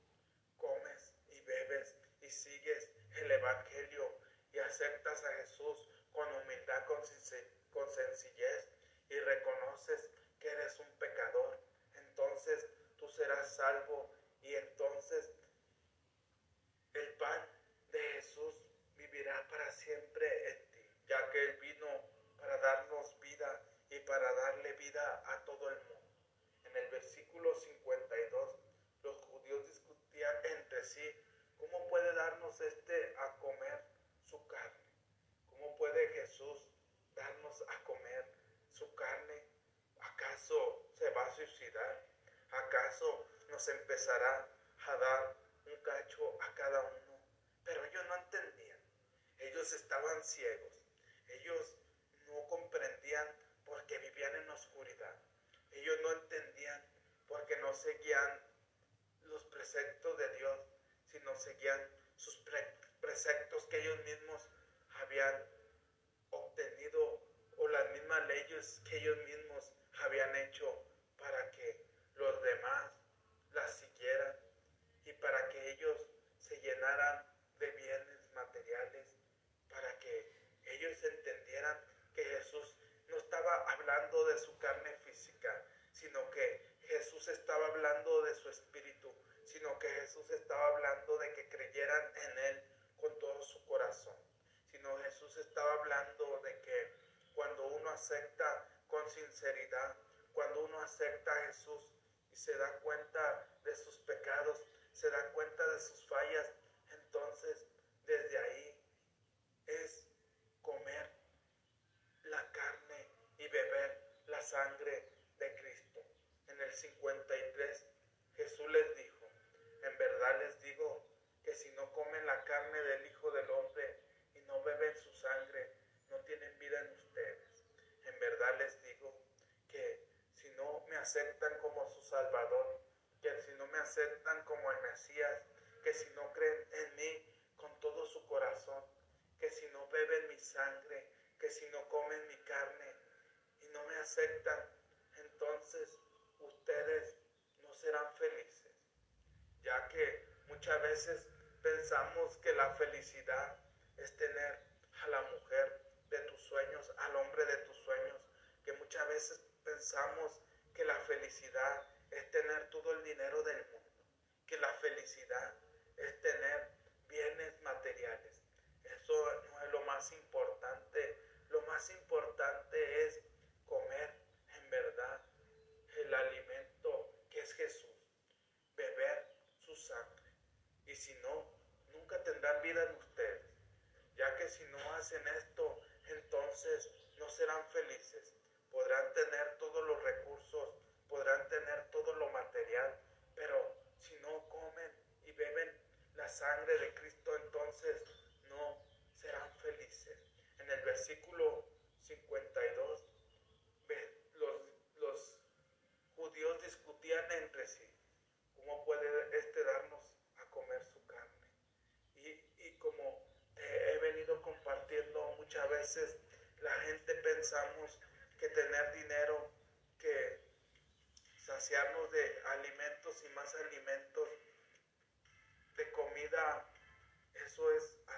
comes y bebes y sigues el Evangelio y aceptas a Jesús con humildad, con, con sencillez y reconoces que eres un pecador, entonces tú serás salvo y entonces el pan de Jesús vivirá para siempre en ti, ya que Él vino para darnos vida y para darle vida a todo el mundo. En el versículo 52, los judíos discutían entre sí puede darnos este a comer su carne. ¿Cómo puede Jesús darnos a comer su carne? ¿Acaso se va a suicidar? ¿Acaso nos empezará a dar un cacho a cada uno? Pero ellos no entendían. Ellos estaban ciegos. Ellos no comprendían porque vivían en oscuridad. Ellos no entendían porque no seguían los preceptos de Dios, sino seguían sus preceptos que ellos mismos habían obtenido o las mismas leyes que ellos mismos habían hecho para que los demás las siguieran y para que ellos se llenaran de bienes materiales, para que ellos entendieran que Jesús no estaba hablando de su carne física, sino que Jesús estaba hablando de su espíritu, que Jesús estaba hablando de que creyeran en Él con todo su corazón, sino Jesús estaba hablando de que cuando uno acepta con sinceridad, cuando uno acepta a Jesús y se da cuenta de sus pecados, se da cuenta de sus fallas, entonces desde ahí es comer la carne y beber la sangre de Cristo. En el 53 Jesús les dijo, en verdad les digo que si no comen la carne del Hijo del Hombre y no beben su sangre, no tienen vida en ustedes. En verdad les digo que si no me aceptan como su Salvador, que si no me aceptan como el Mesías, que si no creen en mí con todo su corazón, que si no beben mi sangre, que si no comen mi carne y no me aceptan, entonces ustedes no serán felices, ya que muchas veces pensamos que la felicidad es tener a la mujer de tus sueños, al hombre de tus sueños, que muchas veces pensamos que la felicidad es tener todo el dinero del mundo, que la felicidad es tener bienes materiales. Eso no es lo más importante. Lo más importante es comer en verdad el alimento que es Jesús, beber su sangre. Y si no, nunca tendrán vida en ustedes, ya que si no hacen esto, entonces no serán felices. Podrán tener todos los recursos, podrán tener todo lo material, pero si no comen y beben la sangre de Cristo,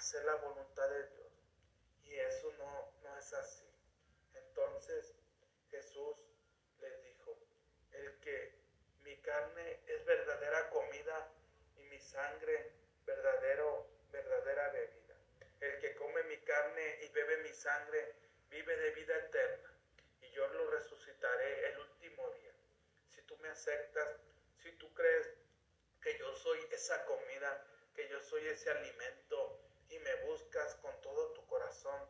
hacer la voluntad de Dios. Y eso no, no es así. Entonces Jesús les dijo, el que mi carne es verdadera comida y mi sangre verdadero, verdadera bebida. El que come mi carne y bebe mi sangre vive de vida eterna y yo lo resucitaré el último día. Si tú me aceptas, si tú crees que yo soy esa comida, que yo soy ese alimento, me buscas con todo tu corazón,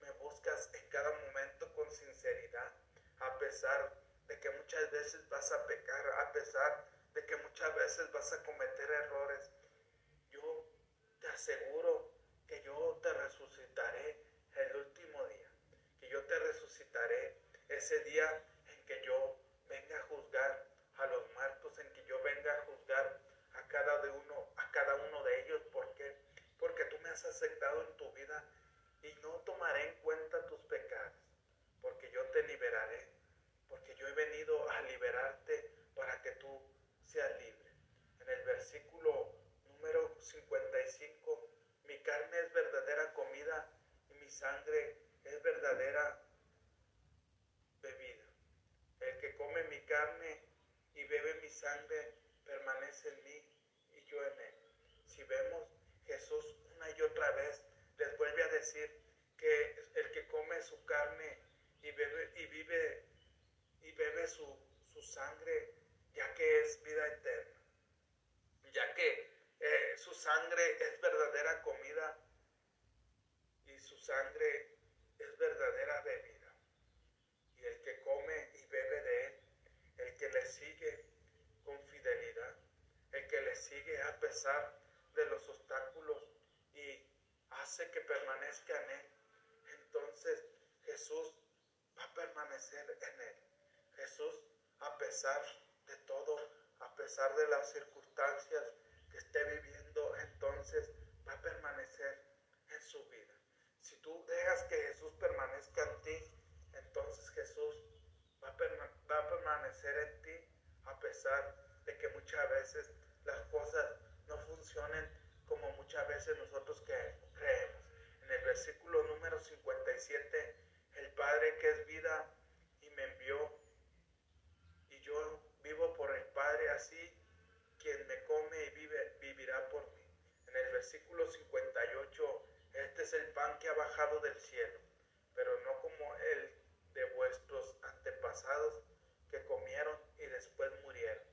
me buscas en cada momento con sinceridad, a pesar de que muchas veces vas a pecar, a pesar de que muchas veces vas a cometer errores, yo te aseguro que yo te resucitaré el último día, que yo te resucitaré ese día en que yo venga a juzgar a los muertos, en que yo venga a juzgar a cada de uno, a cada uno de ellos, ¿por qué? Porque tú me aceptado en tu vida y no tomaré en cuenta tus pecados, porque yo te liberaré, porque yo he venido a liberarte para que tú seas libre. En el versículo número 55, mi carne es verdadera comida y mi sangre es verdadera bebida. El que come mi carne y bebe mi sangre permanece en mí y yo en él. Si vemos Jesús y otra vez les vuelve a decir que el que come su carne y bebe y vive y bebe su, su sangre, ya que es vida eterna, ya que eh, su sangre es verdadera comida y su sangre es verdadera bebida. Y el que come y bebe de él, el que le sigue con fidelidad, el que le sigue a pesar de los obstáculos que permanezca en Él, entonces Jesús va a permanecer en Él. Jesús, a pesar de todo, a pesar de las circunstancias que esté viviendo, entonces va a permanecer en su vida. Si tú dejas que Jesús permanezca en ti, entonces Jesús va a, va a permanecer en ti a pesar de que muchas veces las cosas no funcionen como muchas veces nosotros En el versículo número 57, el Padre que es vida y me envió, y yo vivo por el Padre, así quien me come y vive, vivirá por mí. En el versículo 58, este es el pan que ha bajado del cielo, pero no como el de vuestros antepasados que comieron y después murieron.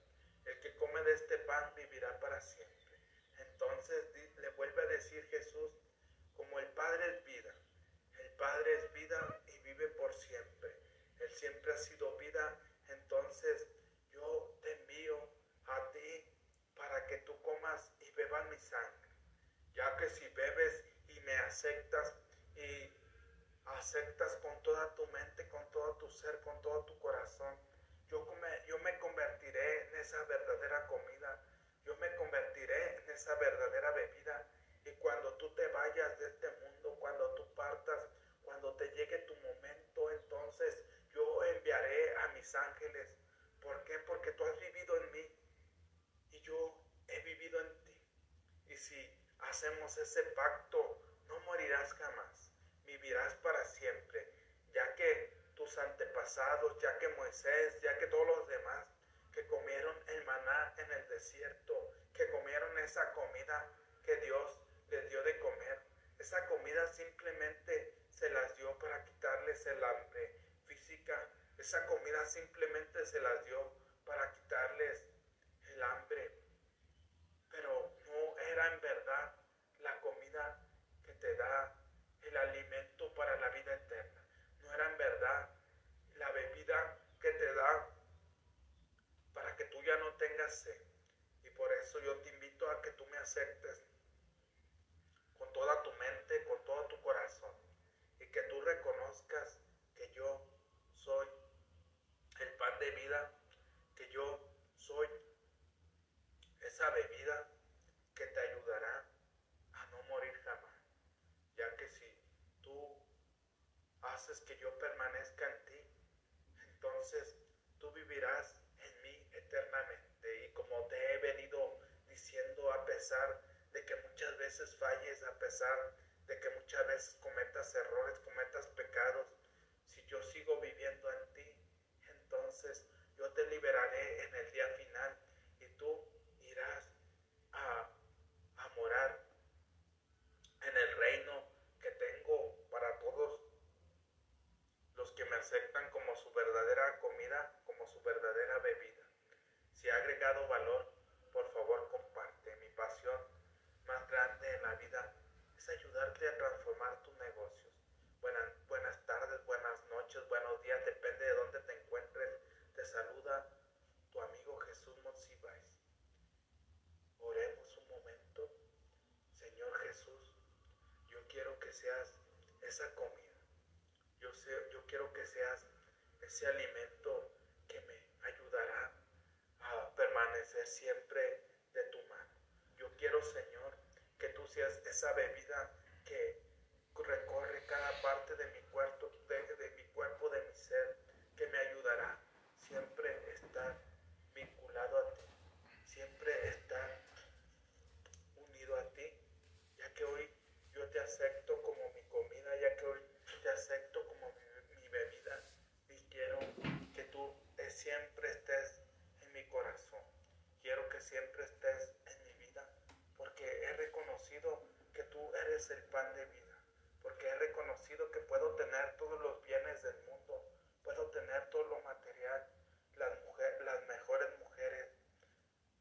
El que come de este pan vivirá para siempre. Entonces le vuelve a decir Jesús, el Padre es vida, el Padre es vida y vive por siempre. Él siempre ha sido vida, entonces yo te envío a ti para que tú comas y bebas mi sangre. Ya que si bebes y me aceptas y aceptas con toda tu mente, con todo tu ser, con todo tu corazón, yo me convertiré en esa verdadera comida yo me convertiré en esa verdadera bebida. Y cuando tú te vayas de este mundo, cuando tú partas, cuando te llegue tu momento, entonces yo enviaré a mis ángeles. ¿Por qué? Porque tú has vivido en mí y yo he vivido en ti. Y si hacemos ese pacto, no morirás jamás, vivirás para siempre, ya que tus antepasados, ya que Moisés, ya que todos los demás que comieron el maná en el desierto, que comieron esa comida que Dios les dio de comer. Esa comida simplemente se las dio para quitarles el hambre física. Esa comida simplemente se las dio para quitarles el hambre. Pero no era en verdad la comida que te da el alimento para la vida eterna. No era en verdad la bebida que te da para que tú ya no tengas sed. Y por eso yo te invito a que tú me aceptes toda tu mente, con todo tu corazón, y que tú reconozcas que yo soy el pan de vida, que yo soy esa bebida que te ayudará a no morir jamás, ya que si tú haces que yo permanezca en ti, entonces tú vivirás eternamente. Y como te he venido diciendo, a pesar falles, a pesar de que muchas veces cometas errores, cometas pecados, si yo sigo viviendo en ti, entonces yo te liberaré en el día final y tú irás a, a morar en el reino que tengo para todos aceptan como su verdadera comida, como su verdadera bebida. Si ha agregado valor, por favor comparte. Mi pasión más grande en vida es ayudarte a transformar tus negocios. Buenas, buenas tardes, buenas noches, buenos días, depende de dónde te encuentres. Te saluda tu amigo Jesús Monsiváis. Oremos un momento. Señor Jesús, yo quiero que seas esa comida yo, sé, yo quiero que seas ese alimento que me ayudará a permanecer siempre de tu mano. Yo quiero, Señor, esa bebida que recorre cada parte de mi cuerpo, de, de mi cuerpo, de mi ser, que me ayudará siempre estar vinculado a ti, siempre estar unido a ti, ya que hoy yo te acepto como mi comida, ya que hoy te acepto como mi, bebida y quiero que tú siempre estés en mi corazón. Quiero que siempre estés en mi vida porque he reconocido que tú eres el pan de vida, porque he reconocido que puedo tener todos los bienes del mundo, puedo tener todo lo material, las, mujeres, las mejores mujeres,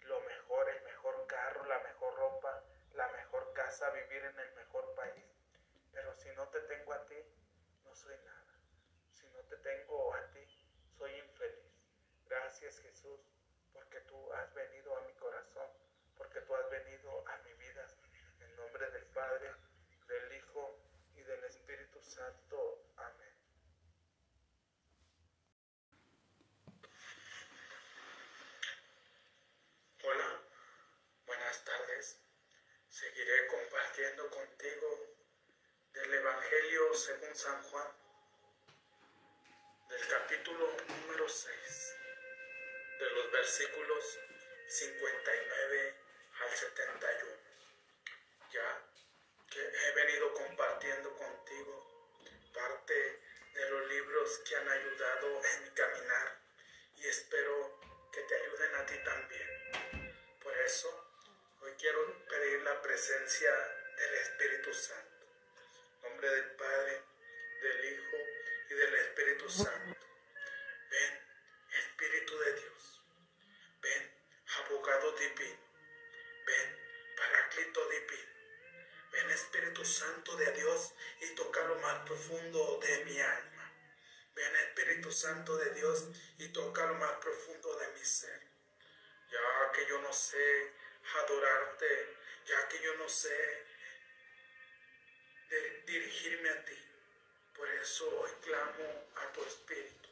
lo mejor, el mejor carro, la mejor ropa, la mejor casa, vivir en el mejor país. Pero si no te tengo a ti, soy nada. Si no te tengo a ti, soy infeliz. Gracias Jesús, porque tú has venido a mi corazón, porque tú has venido a mi vida. En nombre del Padre, del Hijo y del Espíritu Santo. Amén. Hola, buenas tardes. Seguiré compartiendo contigo del Evangelio según San Juan, del capítulo número 6, de los versículos 59 al 71. Ya que he venido compartiendo contigo parte de los libros que han ayudado en mi caminar y espero que te ayuden a ti también. Por eso, hoy quiero pedir la presencia del Espíritu Santo nombre del Padre, del Hijo y del Espíritu Santo. Ven, Espíritu de Dios. Ven, abogado divino. Ven, paraclito divino. Ven, Espíritu Santo de Dios y toca lo más profundo de mi alma. Ven, Espíritu Santo de Dios y toca lo más profundo de mi ser. Ya que yo no sé adorarte, ya que yo no sé dirigirme a ti. Por eso hoy clamo a tu Espíritu.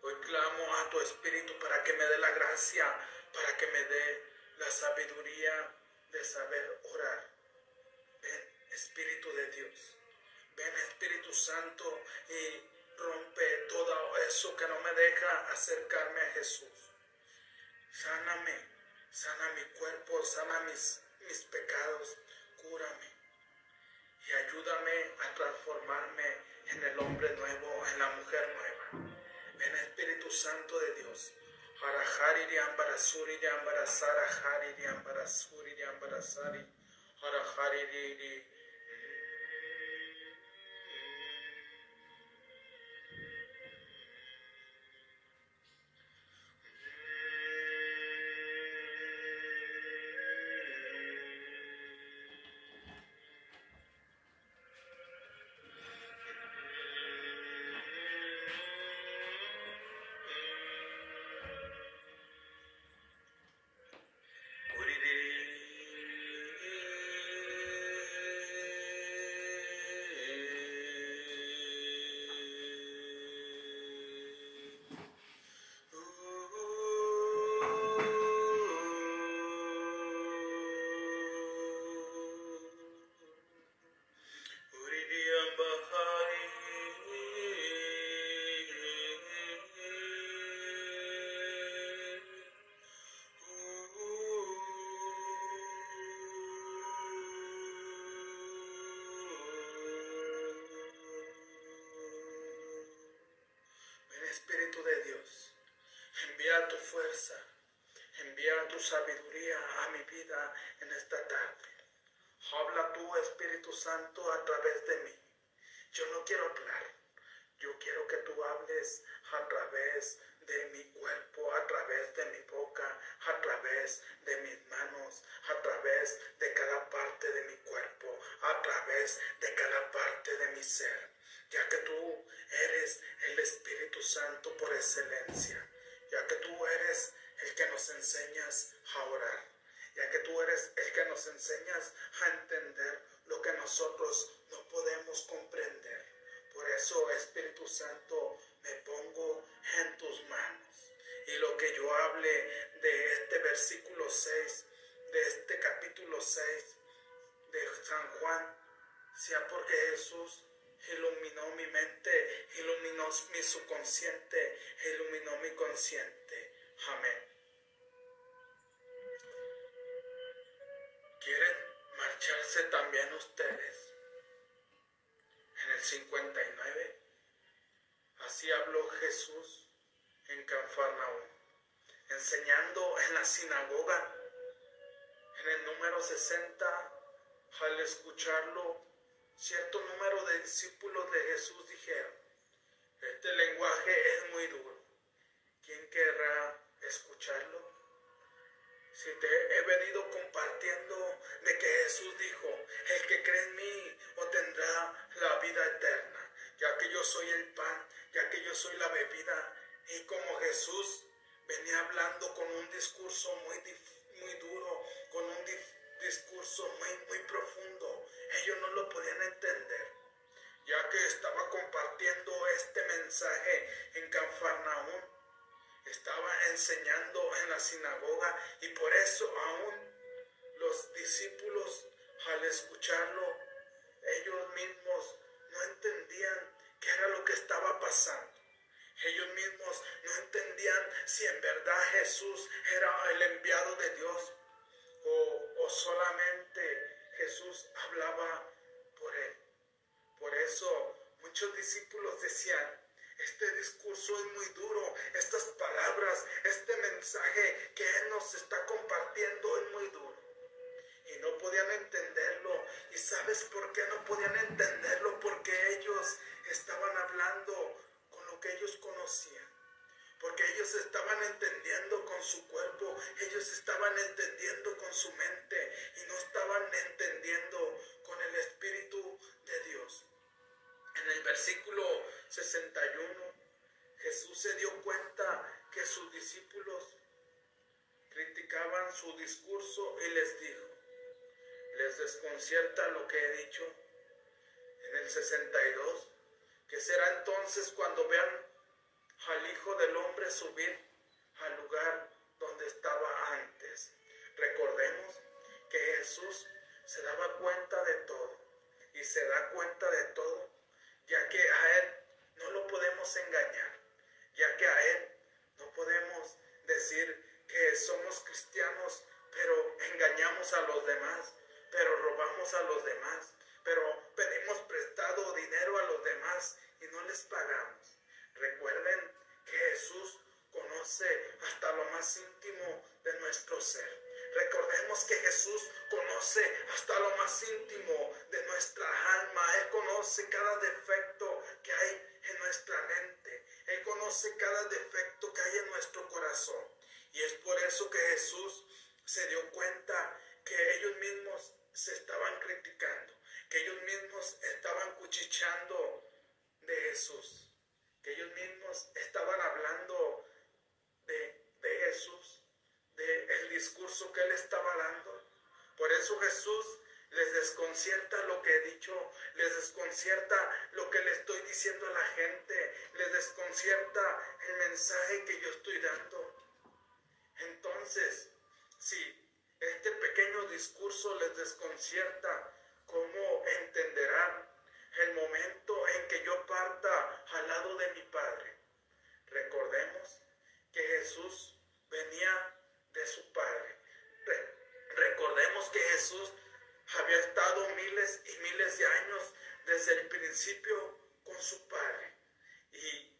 Hoy clamo a tu Espíritu para que me dé la gracia, para que me dé la sabiduría de saber orar. Ven, Espíritu de Dios. Ven, Espíritu Santo, y rompe todo eso que no me deja acercarme a Jesús. Sáname, sana mi cuerpo, sana mis, mis pecados, cúrame y ayúdame a transformarme en el hombre nuevo, en la mujer nueva. En el Espíritu Santo de Dios. Harahari ambarasuri de ambarasara, hari de ambarasuri de ambarasari, harahari de sabiduría a mi vida en esta tarde. Habla tu Espíritu Santo a través de mí. Yo no quiero hablar, Yo quiero que tú hables a través de mi Y lo que yo hable de este versículo 6, de este capítulo 6 de San Juan, sea porque Jesús iluminó mi mente, iluminó mi subconsciente, iluminó mi consciente. Amén. ¿Quieren marcharse también ustedes? en el 59. Así habló Jesús en Canfarnaúm, enseñando en la sinagoga. En el número 60, al escucharlo, cierto número de discípulos de Jesús dijeron, este lenguaje es muy duro. ¿Quién querrá escucharlo? Si te he venido compartiendo de que Jesús dijo, el que cree en mí obtendrá la vida eterna, ya que yo soy el pan, ya que yo soy la bebida. Y como Jesús venía hablando con un discurso muy, muy duro, con un discurso muy, muy profundo, ellos no lo podían entender ya que estaba compartiendo este mensaje en Canfarnaún estaba enseñando en la sinagoga y por eso aún los discípulos al escucharlo, ellos mismos no entendían qué era lo que estaba pasando. Ellos mismos no entendían si en verdad Jesús era el enviado de Dios o, o solamente Jesús hablaba por él. Por eso muchos discípulos decían, este discurso es muy duro, estas palabras, este mensaje que Él nos está compartiendo es muy duro. Y no podían entenderlo. ¿Y sabes por qué no podían entenderlo? Porque ellos estaban hablando que ellos conocían. Porque ellos estaban entendiendo con su cuerpo, ellos estaban entendiendo con su mente y no estaban entendiendo con el Espíritu de Dios. En el versículo 61, Jesús se dio cuenta que sus discípulos criticaban su discurso y les dijo, les desconcierta lo que he dicho. En el 62, que será entonces cuando vean al Hijo del Hombre subir al lugar donde estaba antes. Recordemos que Jesús se daba cuenta de todo y se da cuenta de todo ya que a Él no lo podemos engañar, ya que a Él no podemos decir que somos cristianos, pero engañamos a los demás, pero robamos a los demás, pero pedimos prestado dinero a los demás y no les pagamos. Recuerden que Jesús conoce hasta lo más íntimo de nuestro ser. Recordemos que Jesús conoce hasta lo más íntimo de nuestra alma. Él conoce cada defecto que hay en nuestra mente. Él conoce cada defecto que hay en nuestro corazón. Y es por eso que Jesús se dio cuenta que ellos mismos se estaban criticando, que ellos mismos estaban cuchicheando de Jesús, que ellos mismos estaban hablando de, de Jesús del discurso que él estaba dando. Por eso Jesús les desconcierta lo que he dicho, les desconcierta lo que le estoy diciendo a la gente, les desconcierta el mensaje que yo estoy dando. Entonces, si este pequeño discurso les desconcierta, ¿cómo entenderán el momento en que yo parta al lado de mi Padre? Recordemos que Jesús venía de su Padre. recordemos que Jesús había estado miles y miles de años desde el principio con su Padre. Y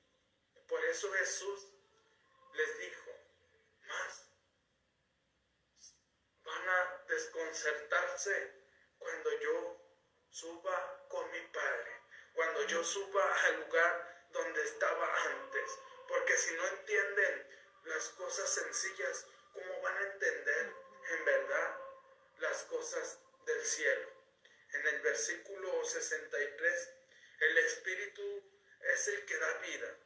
por eso Jesús les dijo, más van a desconcertarse cuando yo suba con mi Padre, cuando yo suba al lugar donde estaba antes. Porque si no entienden las cosas sencillas, ¿cómo van a entender en verdad las cosas del cielo? En el versículo 63, el Espíritu es el que da vida.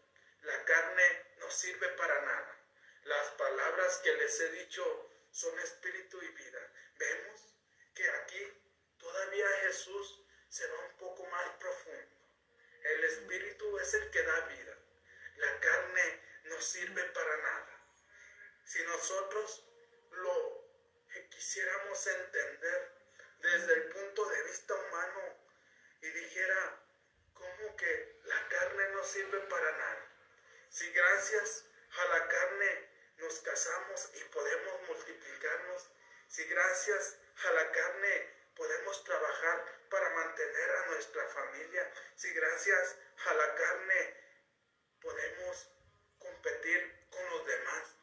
La carne no sirve para nada. Las palabras que les he dicho son espíritu y vida. Vemos que aquí todavía Jesús se va un poco más profundo. El espíritu es el que da vida. La carne no sirve para nada. Si nosotros lo quisiéramos entender desde el punto de vista humano y dijera, ¿cómo que la carne no sirve para nada? Si gracias a la carne nos casamos y podemos multiplicarnos, si gracias a la carne podemos trabajar para mantener a nuestra familia, si gracias a la carne podemos competir con los demás.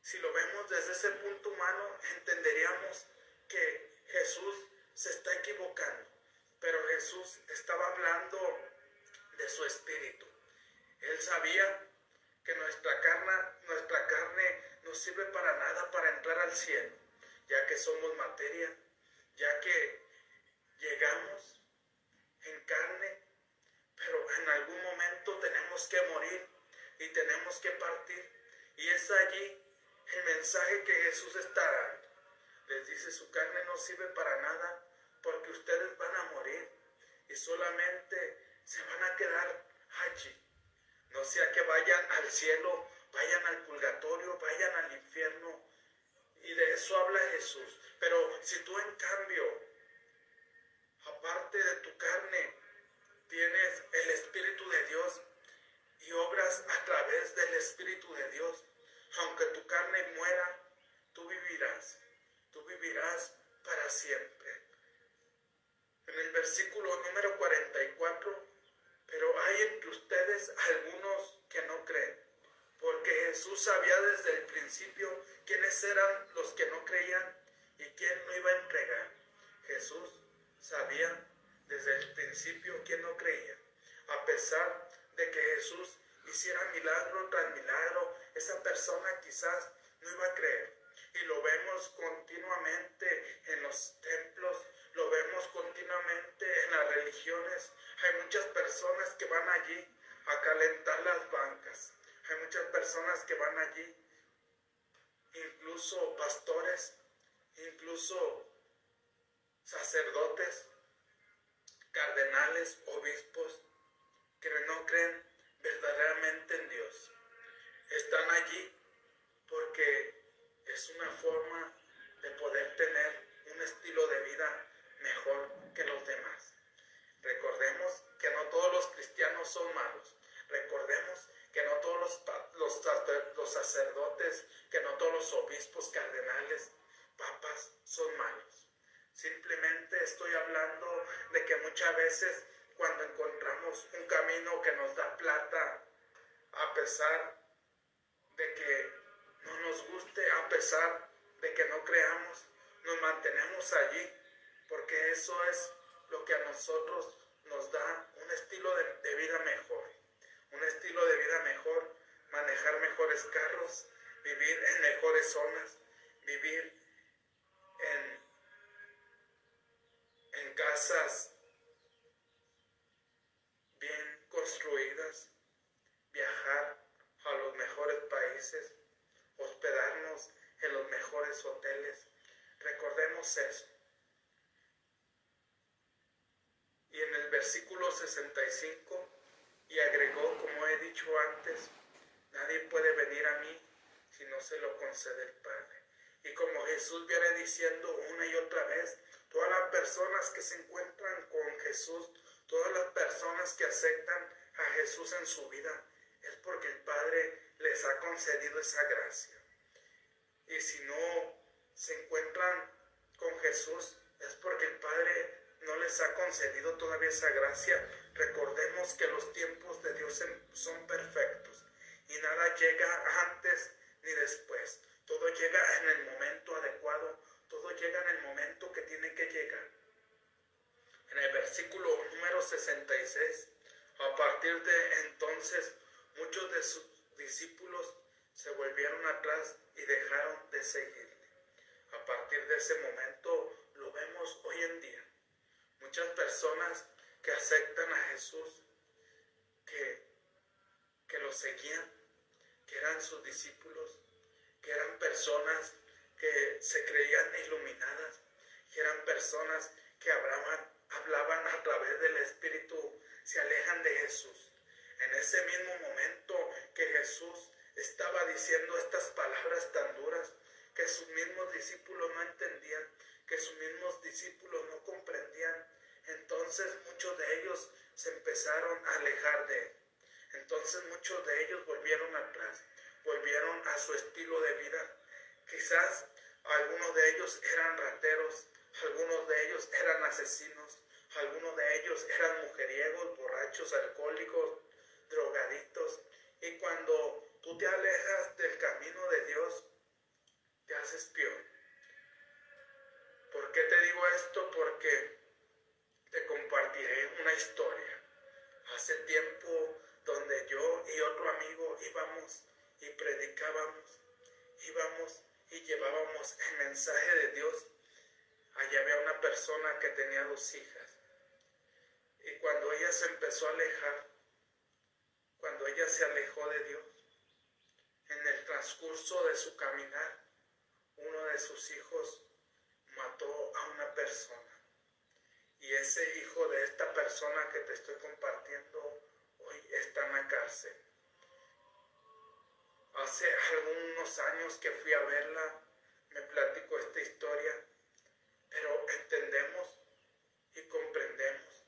Si lo vemos desde ese punto humano, entenderíamos que Jesús se está equivocando, pero Jesús estaba hablando de su espíritu. Él sabía que nuestra carne, nuestra carne no sirve para nada para entrar al cielo, ya que somos materia, ya que llegamos en carne, pero en algún momento tenemos que morir y tenemos que partir. Y es allí el mensaje que Jesús está dando. Les dice, su carne no sirve para nada porque ustedes van a morir y solamente se van a quedar allí. No sea que vayan al cielo, vayan al purgatorio, vayan al infierno. Y de eso habla Jesús. Pero si tú en cambio, aparte de tu carne, tienes el Espíritu de Dios y obras a través del Espíritu de Dios, aunque tu carne muera, tú vivirás. Tú vivirás para siempre. En el versículo número 44 pero hay entre ustedes algunos que no creen, porque Jesús sabía desde el principio quiénes eran los que no creían y quién no iba a entregar. Jesús sabía desde el principio quién no creía. A pesar de que Jesús hiciera milagro tras milagro, esa persona quizás no iba a creer. Y lo vemos continuamente en los templos, lo vemos continuamente en las religiones. Hay muchas personas que van allí a calentar las bancas. Hay muchas personas que van allí, incluso pastores, incluso sacerdotes, cardenales, obispos, que no creen verdaderamente en Dios. Están allí porque es una forma de poder tener un estilo de vida mejor que los demás. Recordemos que no todos los cristianos son malos. Recordemos que no todos los, los, sacerdotes, que no todos los obispos, cardenales, papas son malos. Simplemente estoy hablando de que muchas veces cuando encontramos un camino que nos da plata, a pesar de que no nos guste, a pesar de que no creamos, nos mantenemos allí porque eso es lo que a nosotros nos da un estilo de, vida mejor, un estilo de vida mejor, manejar mejores carros, vivir en mejores zonas, vivir en, en casas bien construidas, viajar a los mejores países, hospedarnos en los mejores hoteles. Recordemos eso. Y en el versículo 65, y agregó, como he dicho antes, nadie puede venir a mí si no se lo concede el Padre. Y como Jesús viene diciendo una y otra vez, todas las personas que se encuentran con Jesús, todas las personas que aceptan a Jesús en su vida, es porque el Padre les ha concedido esa gracia. Y si no se encuentran con Jesús, es porque el Padre no les ha concedido todavía esa gracia, recordemos que los tiempos de Dios son perfectos y nada llega antes ni después. Todo llega en el momento adecuado, todo llega en el momento que tiene que llegar. En el versículo número 66, A partir de entonces, muchos de sus discípulos se volvieron atrás y dejaron de seguirle. A partir de ese momento lo vemos hoy en día. Muchas personas que aceptan a Jesús, que, que lo seguían, que eran sus discípulos, que eran personas que se creían iluminadas, que eran personas que hablaban, hablaban a través del Espíritu, se alejan de Jesús. En ese mismo momento que Jesús estaba diciendo estas palabras tan duras, que sus mismos discípulos no entendían, que sus mismos discípulos no comprendían, entonces muchos de ellos se empezaron a alejar de él. Entonces muchos de ellos volvieron atrás, volvieron a su estilo de vida. Quizás algunos de ellos eran rateros, algunos de ellos eran asesinos, algunos de ellos eran mujeriegos, borrachos, alcohólicos, drogadictos. Y cuando tú te alejas del camino de Dios, te haces peor. ¿Por qué te digo esto? Porque te compartiré una historia. Hace tiempo donde yo y otro amigo íbamos y predicábamos, íbamos y llevábamos el mensaje de Dios. Allí había una persona que tenía dos hijas. Y cuando ella se empezó a alejar, cuando ella se alejó de Dios, en el transcurso de su caminar, uno de sus hijos mató a una persona. Y ese hijo de esta persona que te estoy compartiendo hoy está en la cárcel. Hace algunos años que fui a verla, me platico esta historia, pero entendemos y comprendemos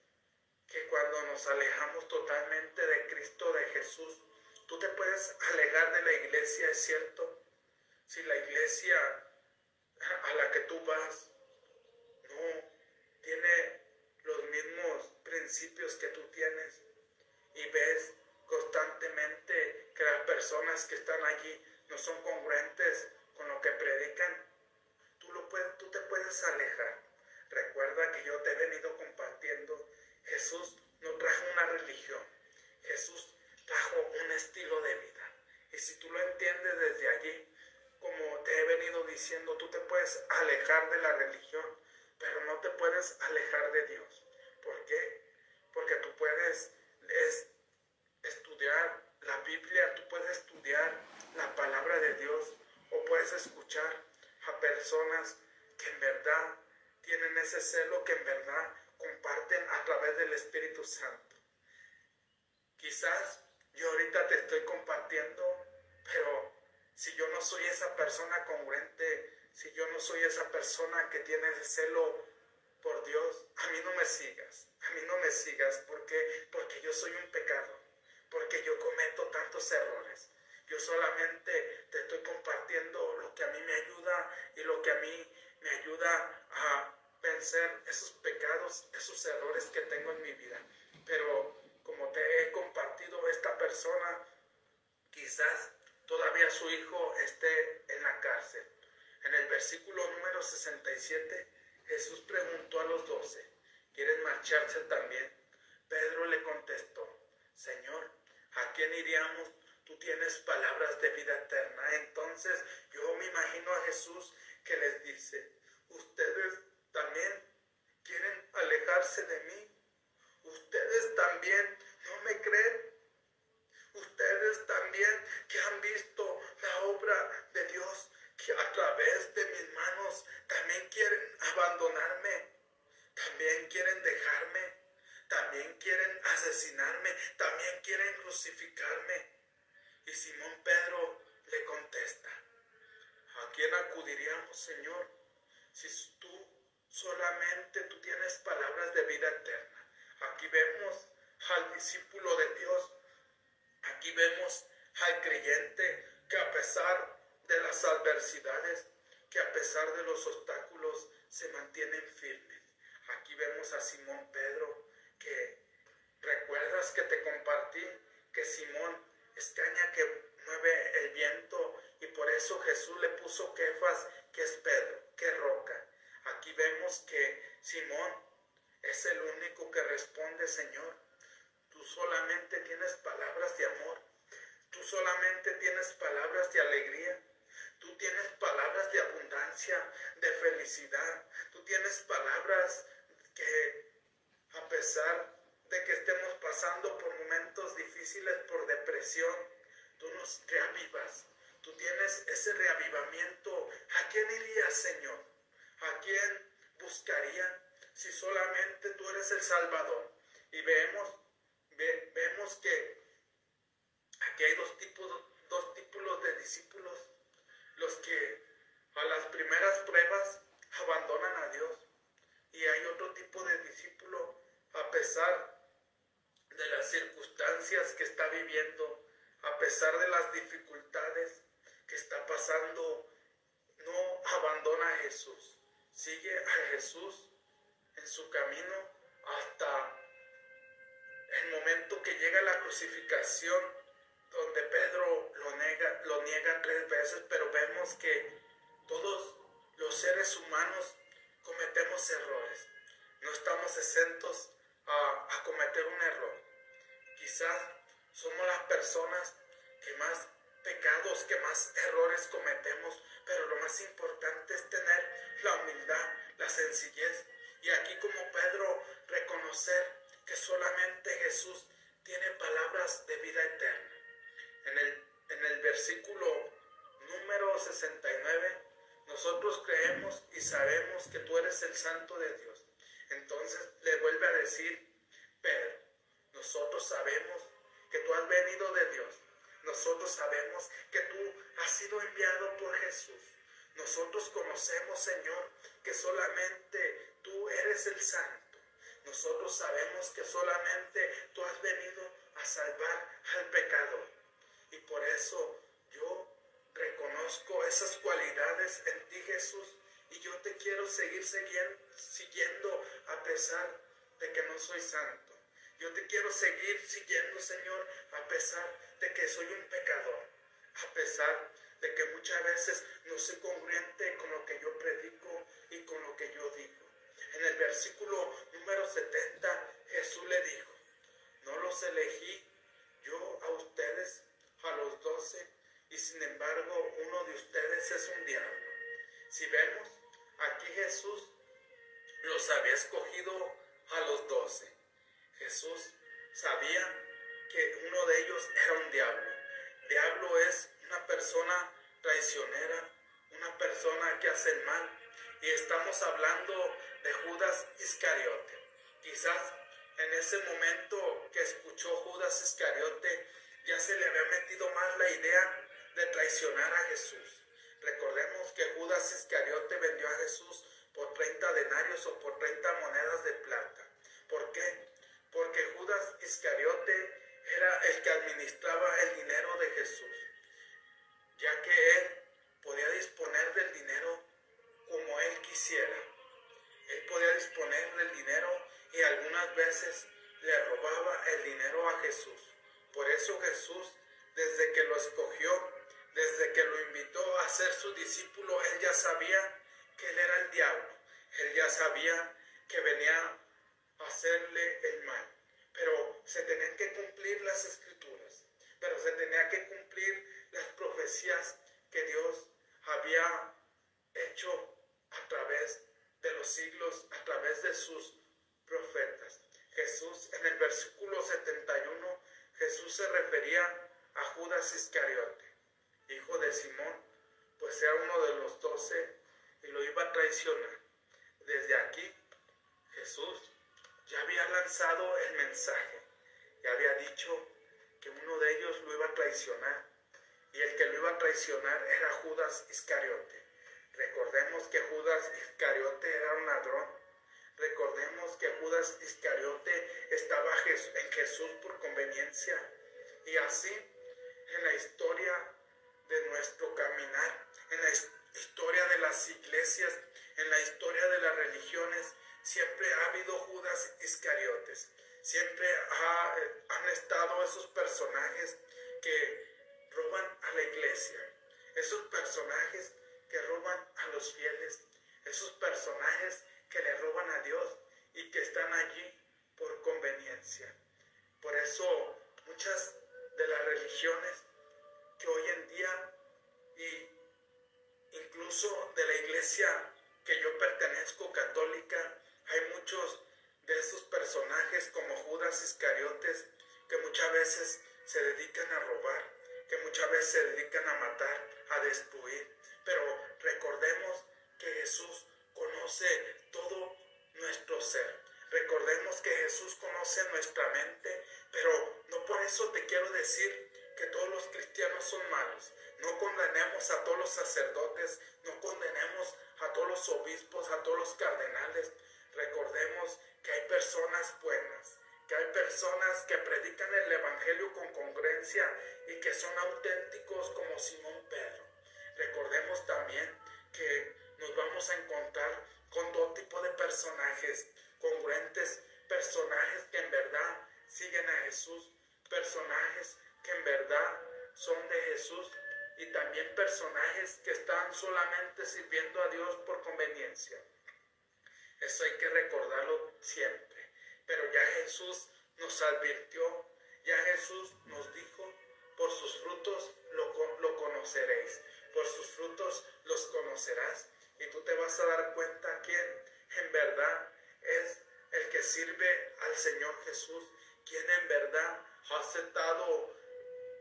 que cuando nos alejamos totalmente de Cristo, de Jesús, tú te puedes alejar de la iglesia, es cierto. Si la iglesia a la que tú vas no tiene los mismos principios que tú tienes y ves constantemente que las personas que están allí no son congruentes con lo que predican, tú, lo puedes, tú te puedes alejar. Recuerda que yo te he venido compartiendo, Jesús no trajo una religión, Jesús trajo un estilo de vida. Y si tú lo entiendes desde allí, como te he venido diciendo, tú te puedes alejar de la religión, pero no te puedes alejar de Dios. ¿Por qué? Porque tú puedes estudiar la Biblia, tú puedes estudiar la palabra de Dios o puedes escuchar a personas que en verdad tienen ese celo, que en verdad comparten a través del Espíritu Santo. Quizás yo ahorita te estoy compartiendo, pero si yo no soy esa persona congruente, si yo no soy esa persona que tiene celo por Dios, a mí no me sigas, a mí no me sigas, porque porque yo soy un pecado, porque yo cometo tantos errores. Yo solamente te estoy compartiendo lo que a mí me ayuda y lo que a mí me ayuda a vencer esos pecados, esos errores que tengo en mi vida. Pero como te he compartido esta persona, quizás todavía su hijo esté en la cárcel. En el versículo número 67, Jesús preguntó a los doce, ¿quieren marcharse también? Pedro le contestó, Señor, ¿a quién iríamos? Tú tienes palabras de vida eterna. Entonces yo me imagino a Jesús que les dice, ustedes también quieren alejarse de mí. Ustedes también no me creen. Ustedes también que han visto la obra de Dios, a través de mis manos también quieren abandonarme, también quieren dejarme, también quieren asesinarme, también quieren crucificarme. Y Simón Pedro le contesta, ¿a quién acudiríamos, Señor? Si tú solamente tú tienes palabras de vida eterna. Aquí vemos al discípulo de Dios, aquí vemos al creyente que a pesar de las adversidades, que a pesar de los obstáculos se mantienen firmes. Aquí vemos a Simón Pedro que recuerdas que te compartí que Simón es caña que mueve el viento y por eso Jesús le puso Kefas, que es Pedro, que roca. Aquí vemos que Simón es el único que responde, Señor, tú solamente tienes palabras de amor. Tú solamente tienes palabras de alegría. Tú tienes palabras de abundancia, de felicidad. Tú tienes palabras que a pesar de que estemos pasando por momentos difíciles, por depresión, tú nos reavivas. Tú tienes ese reavivamiento. ¿A quién irías, Señor? ¿A quién buscaría si solamente tú eres el Salvador? Y vemos, vemos que aquí hay dos tipos, dos tipos de discípulos. Los que a las primeras pruebas abandonan a Dios. Y hay otro tipo de discípulo a pesar de las circunstancias que está viviendo, a pesar de las dificultades que está pasando, no abandona a Jesús. Sigue a Jesús en su camino hasta el momento que llega la crucificación, donde Pedro lo niega, tres veces, pero vemos que todos los seres humanos cometemos errores. No estamos exentos a, cometer un error. Quizás somos las personas que más pecados, que más errores cometemos, pero lo más importante es tener la humildad, la sencillez y aquí como Pedro reconocer que solamente Jesús tiene palabras de vida eterna. En el, en el versículo número 69, nosotros creemos y sabemos que tú eres el santo de Dios. Entonces le vuelve a decir, Pedro, nosotros sabemos que tú has venido de Dios. Nosotros sabemos que tú has sido enviado por Jesús. Nosotros conocemos, Señor, que solamente tú eres el santo. Nosotros sabemos que solamente tú has venido a salvar al pecador. Y por eso yo reconozco esas cualidades en ti, Jesús, y yo te quiero seguir siguiendo a pesar de que no soy santo. Yo te quiero seguir siguiendo, Señor, a pesar de que soy un pecador, a pesar de que muchas veces no soy congruente con lo que yo predico y con lo que yo digo. En el versículo número 70, Jesús le dijo, no los elegí yo a ustedes, a los doce, y sin embargo uno de ustedes es un diablo. Si vemos, Aquí Jesús los había escogido a los doce. Jesús sabía que uno de ellos era un diablo. Diablo es una persona traicionera, una persona que hace el mal. Y estamos hablando de Judas Iscariote. Quizás en ese momento que escuchó Judas Iscariote ya se le había metido más la idea de traicionar a Jesús. Recordemos que Judas Iscariote vendió a Jesús por 30 denarios o por 30 monedas de plata. ¿Por qué? Porque Judas Iscariote era el que administraba el dinero de Jesús, ya que él podía disponer del dinero como él quisiera. Él podía disponer del dinero y algunas veces le robaba el dinero a Jesús. Por eso Jesús, desde que lo escogió, desde que lo invitó a ser su discípulo, él ya sabía que él era el diablo. Él ya sabía que venía a hacerle el mal. Pero se tenían que cumplir las escrituras. Pero se tenía que cumplir las profecías que Dios había hecho a través de los siglos, a través de sus profetas. Jesús, en el versículo 71, Jesús se refería a Judas Iscariote hijo de Simón, pues era uno de los doce y lo iba a traicionar. Desde aquí Jesús ya había lanzado el mensaje, ya había dicho que uno de ellos lo iba a traicionar y el que lo iba a traicionar era Judas Iscariote. Recordemos que Judas Iscariote era un ladrón. Recordemos que Judas Iscariote estaba en Jesús por conveniencia. Y así, en la historia de nuestro caminar, en la historia de las iglesias, en la historia de las religiones, siempre ha habido Judas Iscariotes, siempre han estado esos personajes que roban a la iglesia, esos personajes que roban a los fieles, esos personajes que le roban a Dios y que están allí por conveniencia. Por eso muchas de las religiones que hoy en día y incluso de la iglesia que yo pertenezco, católica, hay muchos de esos personajes como Judas Iscariotes que muchas veces se dedican a robar, que muchas veces se dedican a matar, a destruir. Pero recordemos que Jesús conoce todo nuestro ser. Recordemos que Jesús conoce nuestra mente, pero no por eso te quiero decir que todos los cristianos son malos. No condenemos a todos los sacerdotes, no condenemos a todos los obispos, a todos los cardenales. Recordemos que hay personas buenas, que hay personas que predican el Evangelio con congruencia y que son auténticos como Simón Pedro. Recordemos también que nos vamos a encontrar con todo tipo de personajes congruentes, personajes que en verdad siguen a Jesús, personajes que en verdad son de Jesús y también personajes que están solamente sirviendo a Dios por conveniencia. Eso hay que recordarlo siempre. Pero ya Jesús nos advirtió, ya Jesús nos dijo, por sus frutos lo, lo conoceréis, por sus frutos los conocerás. Y tú te vas a dar cuenta quién en verdad es el que sirve al Señor Jesús, quien en verdad ha aceptado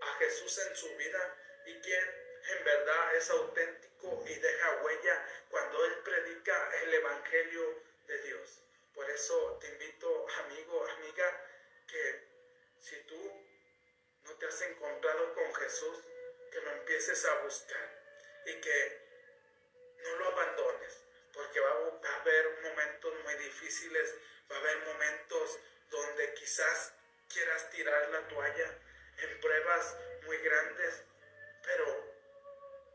a Jesús en su vida y quien en verdad es auténtico y deja huella cuando Él predica el Evangelio de Dios. Por eso te invito, amigo, amiga, que si tú no te has encontrado con Jesús, que lo empieces a buscar y que no lo abandones, porque va a haber momentos muy difíciles, va a haber momentos donde quizás quieras tirar la toalla en pruebas muy grandes, pero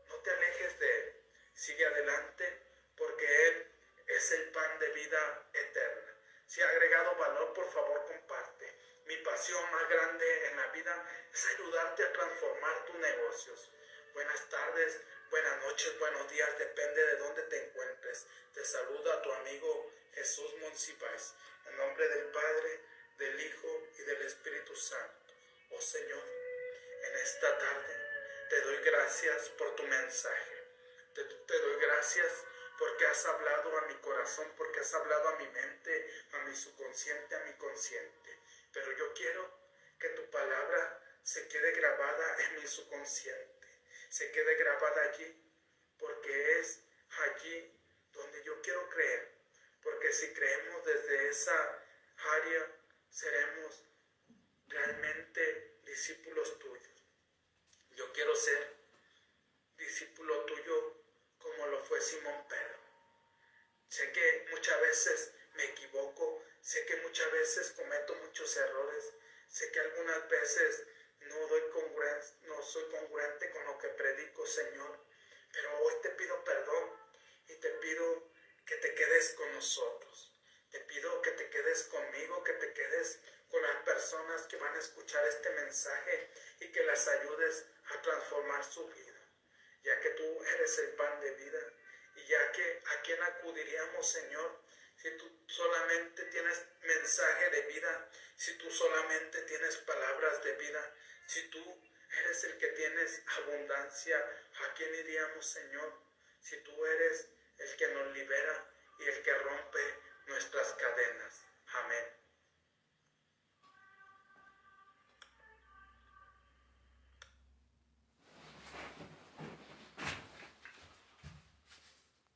no te alejes de Él, sigue adelante, porque Él es el pan de vida eterna. Si ha agregado valor, por favor comparte. Mi pasión más grande en la vida es ayudarte a transformar tus negocios. Buenas tardes, buenas noches, buenos días, depende de dónde te encuentres. Te saluda tu amigo Jesús Monsiváis, en nombre del Padre, del Hijo y del Espíritu Santo. Oh Señor, en esta tarde te doy gracias por tu mensaje. Te, te doy gracias porque has hablado a mi corazón, porque has hablado a mi mente, a mi subconsciente, a mi consciente. Pero yo quiero que tu palabra se quede grabada en mi subconsciente, se quede grabada allí, porque es allí donde yo quiero creer. Porque si creemos desde esa área, seremos realmente discípulos tuyos. Yo quiero ser discípulo tuyo como lo fue Simón Pedro. Sé que muchas veces me equivoco, sé que muchas veces cometo muchos errores, sé que algunas veces no, doy no soy congruente con lo que predico, Señor, pero hoy te pido perdón y te pido que te quedes con nosotros. Te pido que te quedes conmigo, que te quedes con las personas que van a escuchar este mensaje y que las ayudes a transformar su vida ya que tú eres el pan de vida, y ya que a quién acudiríamos, Señor, si tú solamente tienes mensaje de vida, si tú solamente tienes palabras de vida, si tú eres el que tienes abundancia, ¿a quién iríamos, Señor? Si tú eres el que nos libera y el que rompe nuestras cadenas.